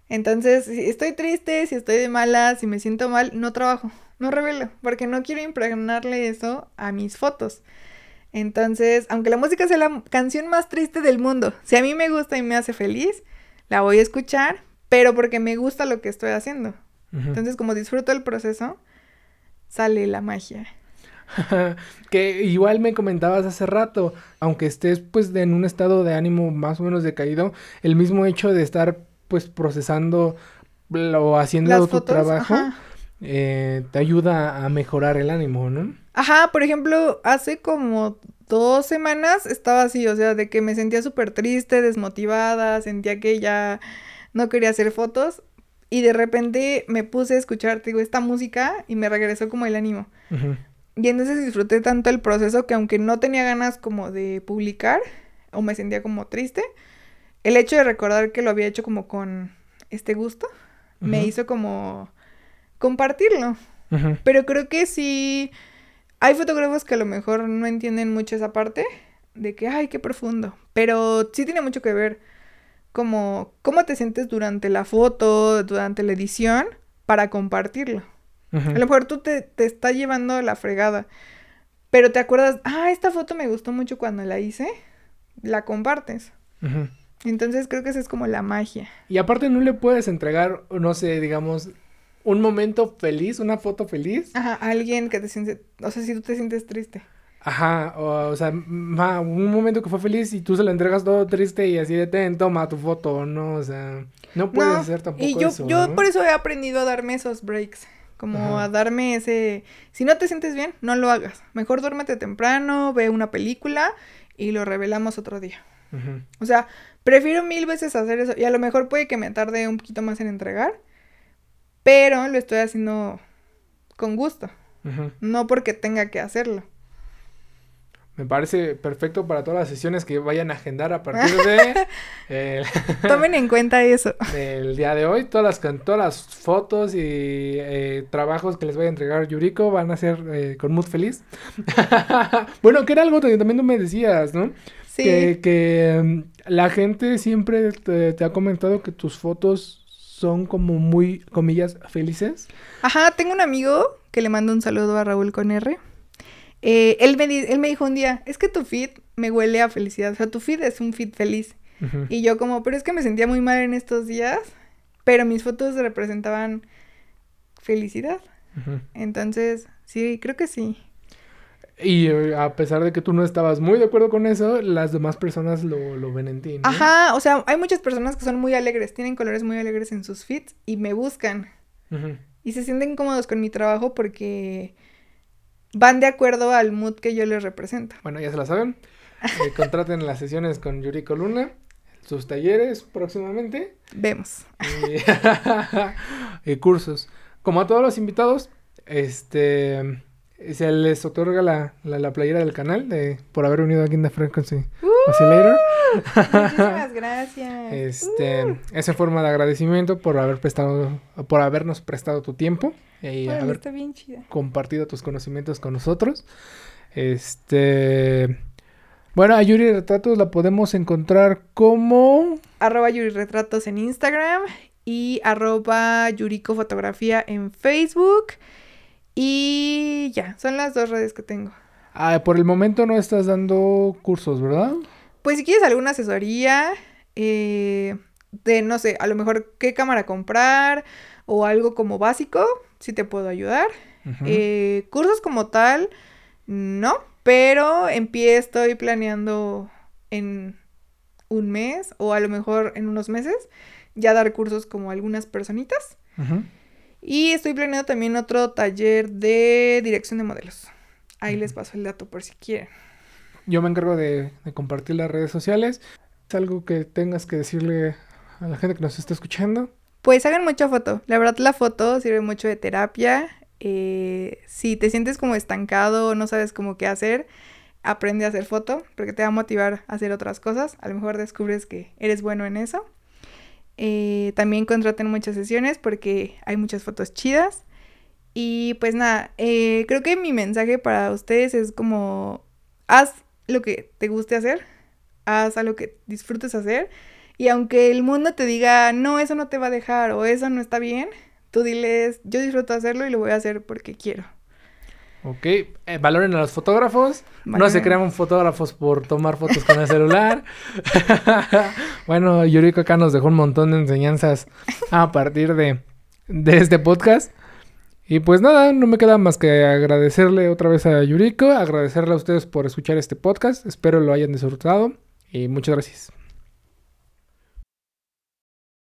B: Entonces, si estoy triste, si estoy de mala, si me siento mal, no trabajo, no revelo, porque no quiero impregnarle eso a mis fotos. Entonces, aunque la música sea la canción más triste del mundo, si a mí me gusta y me hace feliz, la voy a escuchar, pero porque me gusta lo que estoy haciendo. Entonces, como disfruto el proceso, sale la magia. (laughs)
A: que igual me comentabas hace rato, aunque estés pues en un estado de ánimo más o menos decaído, el mismo hecho de estar pues procesando o haciendo tu trabajo eh, te ayuda a mejorar el ánimo, ¿no?
B: Ajá, por ejemplo, hace como dos semanas estaba así, o sea, de que me sentía súper triste, desmotivada, sentía que ya no quería hacer fotos y de repente me puse a escuchar, digo, esta música y me regresó como el ánimo. Y entonces disfruté tanto el proceso que aunque no tenía ganas como de publicar o me sentía como triste, el hecho de recordar que lo había hecho como con este gusto me hizo como compartirlo. Pero creo que sí hay fotógrafos que a lo mejor no entienden mucho esa parte de que, ay, qué profundo. Pero sí tiene mucho que ver como cómo te sientes durante la foto, durante la edición, para compartirlo. A lo mejor tú te, te está llevando la fregada, pero te acuerdas, ah, esta foto me gustó mucho cuando la hice, la compartes. Entonces creo que esa es como la magia.
A: Y aparte no le puedes entregar, no sé, digamos, un momento feliz, una foto feliz.
B: Ajá, alguien que te siente, o sea, si tú te sientes triste.
A: Ajá, o, sea, un momento que fue feliz y tú se lo entregas todo triste y así de ten, toma tu foto, ¿no? O sea, no puede ser tampoco
B: y yo, yo por eso he aprendido a darme esos breaks, como a darme ese, si no te sientes bien, no lo hagas, mejor duérmete temprano, ve una película y lo revelamos otro día. O sea, prefiero mil veces hacer eso y a lo mejor puede que me tarde un poquito más en entregar, pero lo estoy haciendo con gusto, no porque tenga que hacerlo.
A: Me parece perfecto para todas las sesiones que vayan a agendar a partir (laughs) de... (laughs)
B: Tomen en cuenta eso.
A: El día de hoy, todas las, todas las fotos y eh, trabajos que les voy a entregar Yuriko van a ser eh, con mood feliz. (laughs) bueno, que era algo que también tú me decías, ¿no? Sí. Que, mm, la gente siempre te ha comentado que tus fotos son como muy, comillas, felices.
B: Ajá, tengo un amigo que le mando un saludo a Raúl con R eh, él, me él me dijo un día, es que tu feed me huele a felicidad, o sea, tu feed es un feed feliz. Y yo como, pero es que me sentía muy mal en estos días, pero mis fotos representaban felicidad. Entonces, sí, creo que sí.
A: Y eh, a pesar de que tú no estabas muy de acuerdo con eso, las demás personas lo, lo ven en ti.
B: Ajá, o sea, hay muchas personas que son muy alegres, tienen colores muy alegres en sus feeds y me buscan. Y se sienten cómodos con mi trabajo porque van de acuerdo al mood que yo les represento.
A: Bueno, ya se la saben. Eh, contraten las sesiones con Yuriko Luna, sus talleres próximamente.
B: Vemos.
A: Y, (laughs) cursos. Como a todos los invitados, este se les otorga la, la, playera del canal de por haber unido a Guinda Frequency uh, Oscillator.
B: Muchísimas (laughs) gracias.
A: Este, uh. esa forma de agradecimiento por haber prestado, por habernos prestado tu tiempo y haber compartido tus conocimientos con nosotros. Este. Bueno, a Yuri Retratos la podemos encontrar como.
B: Arroba Yuri Retratos en Instagram y arroba Yuriko Fotografía en Facebook. Y ya, son las dos redes que tengo.
A: Ah, por el momento no estás dando cursos, ¿verdad?
B: Pues si quieres alguna asesoría, eh, de no sé, a lo mejor qué cámara comprar o algo como básico, si te puedo ayudar. Eh, cursos como tal, no, pero en pie estoy planeando en un mes o a lo mejor en unos meses ya dar cursos como algunas personitas. Y estoy planeando también otro taller de dirección de modelos. Ahí les paso el dato por si quieren.
A: Yo me encargo de, compartir las redes sociales. ¿Es algo que tengas que decirle a la gente que nos está escuchando?
B: Pues hagan mucha foto. La verdad la foto sirve mucho de terapia. Eh, si te sientes como estancado o no sabes cómo qué hacer, aprende a hacer foto, porque te va a motivar a hacer otras cosas. A lo mejor descubres que eres bueno en eso. Eh, también contraten muchas sesiones porque hay muchas fotos chidas. Y pues nada, eh, creo que mi mensaje para ustedes es como, haz lo que te guste hacer, haz a lo que disfrutes hacer. Y aunque el mundo te diga, no, eso no te va a dejar o eso no está bien, tú diles, yo disfruto hacerlo y lo voy a hacer porque quiero.
A: Ok, eh, valoren a los fotógrafos. No se crean fotógrafos por tomar fotos con el celular. (laughs) bueno, Yuriko acá nos dejó un montón de enseñanzas a partir de, de este podcast. Y pues nada, no me queda más que agradecerle otra vez a Yuriko, agradecerle a ustedes por escuchar este podcast. Espero lo hayan disfrutado y muchas gracias.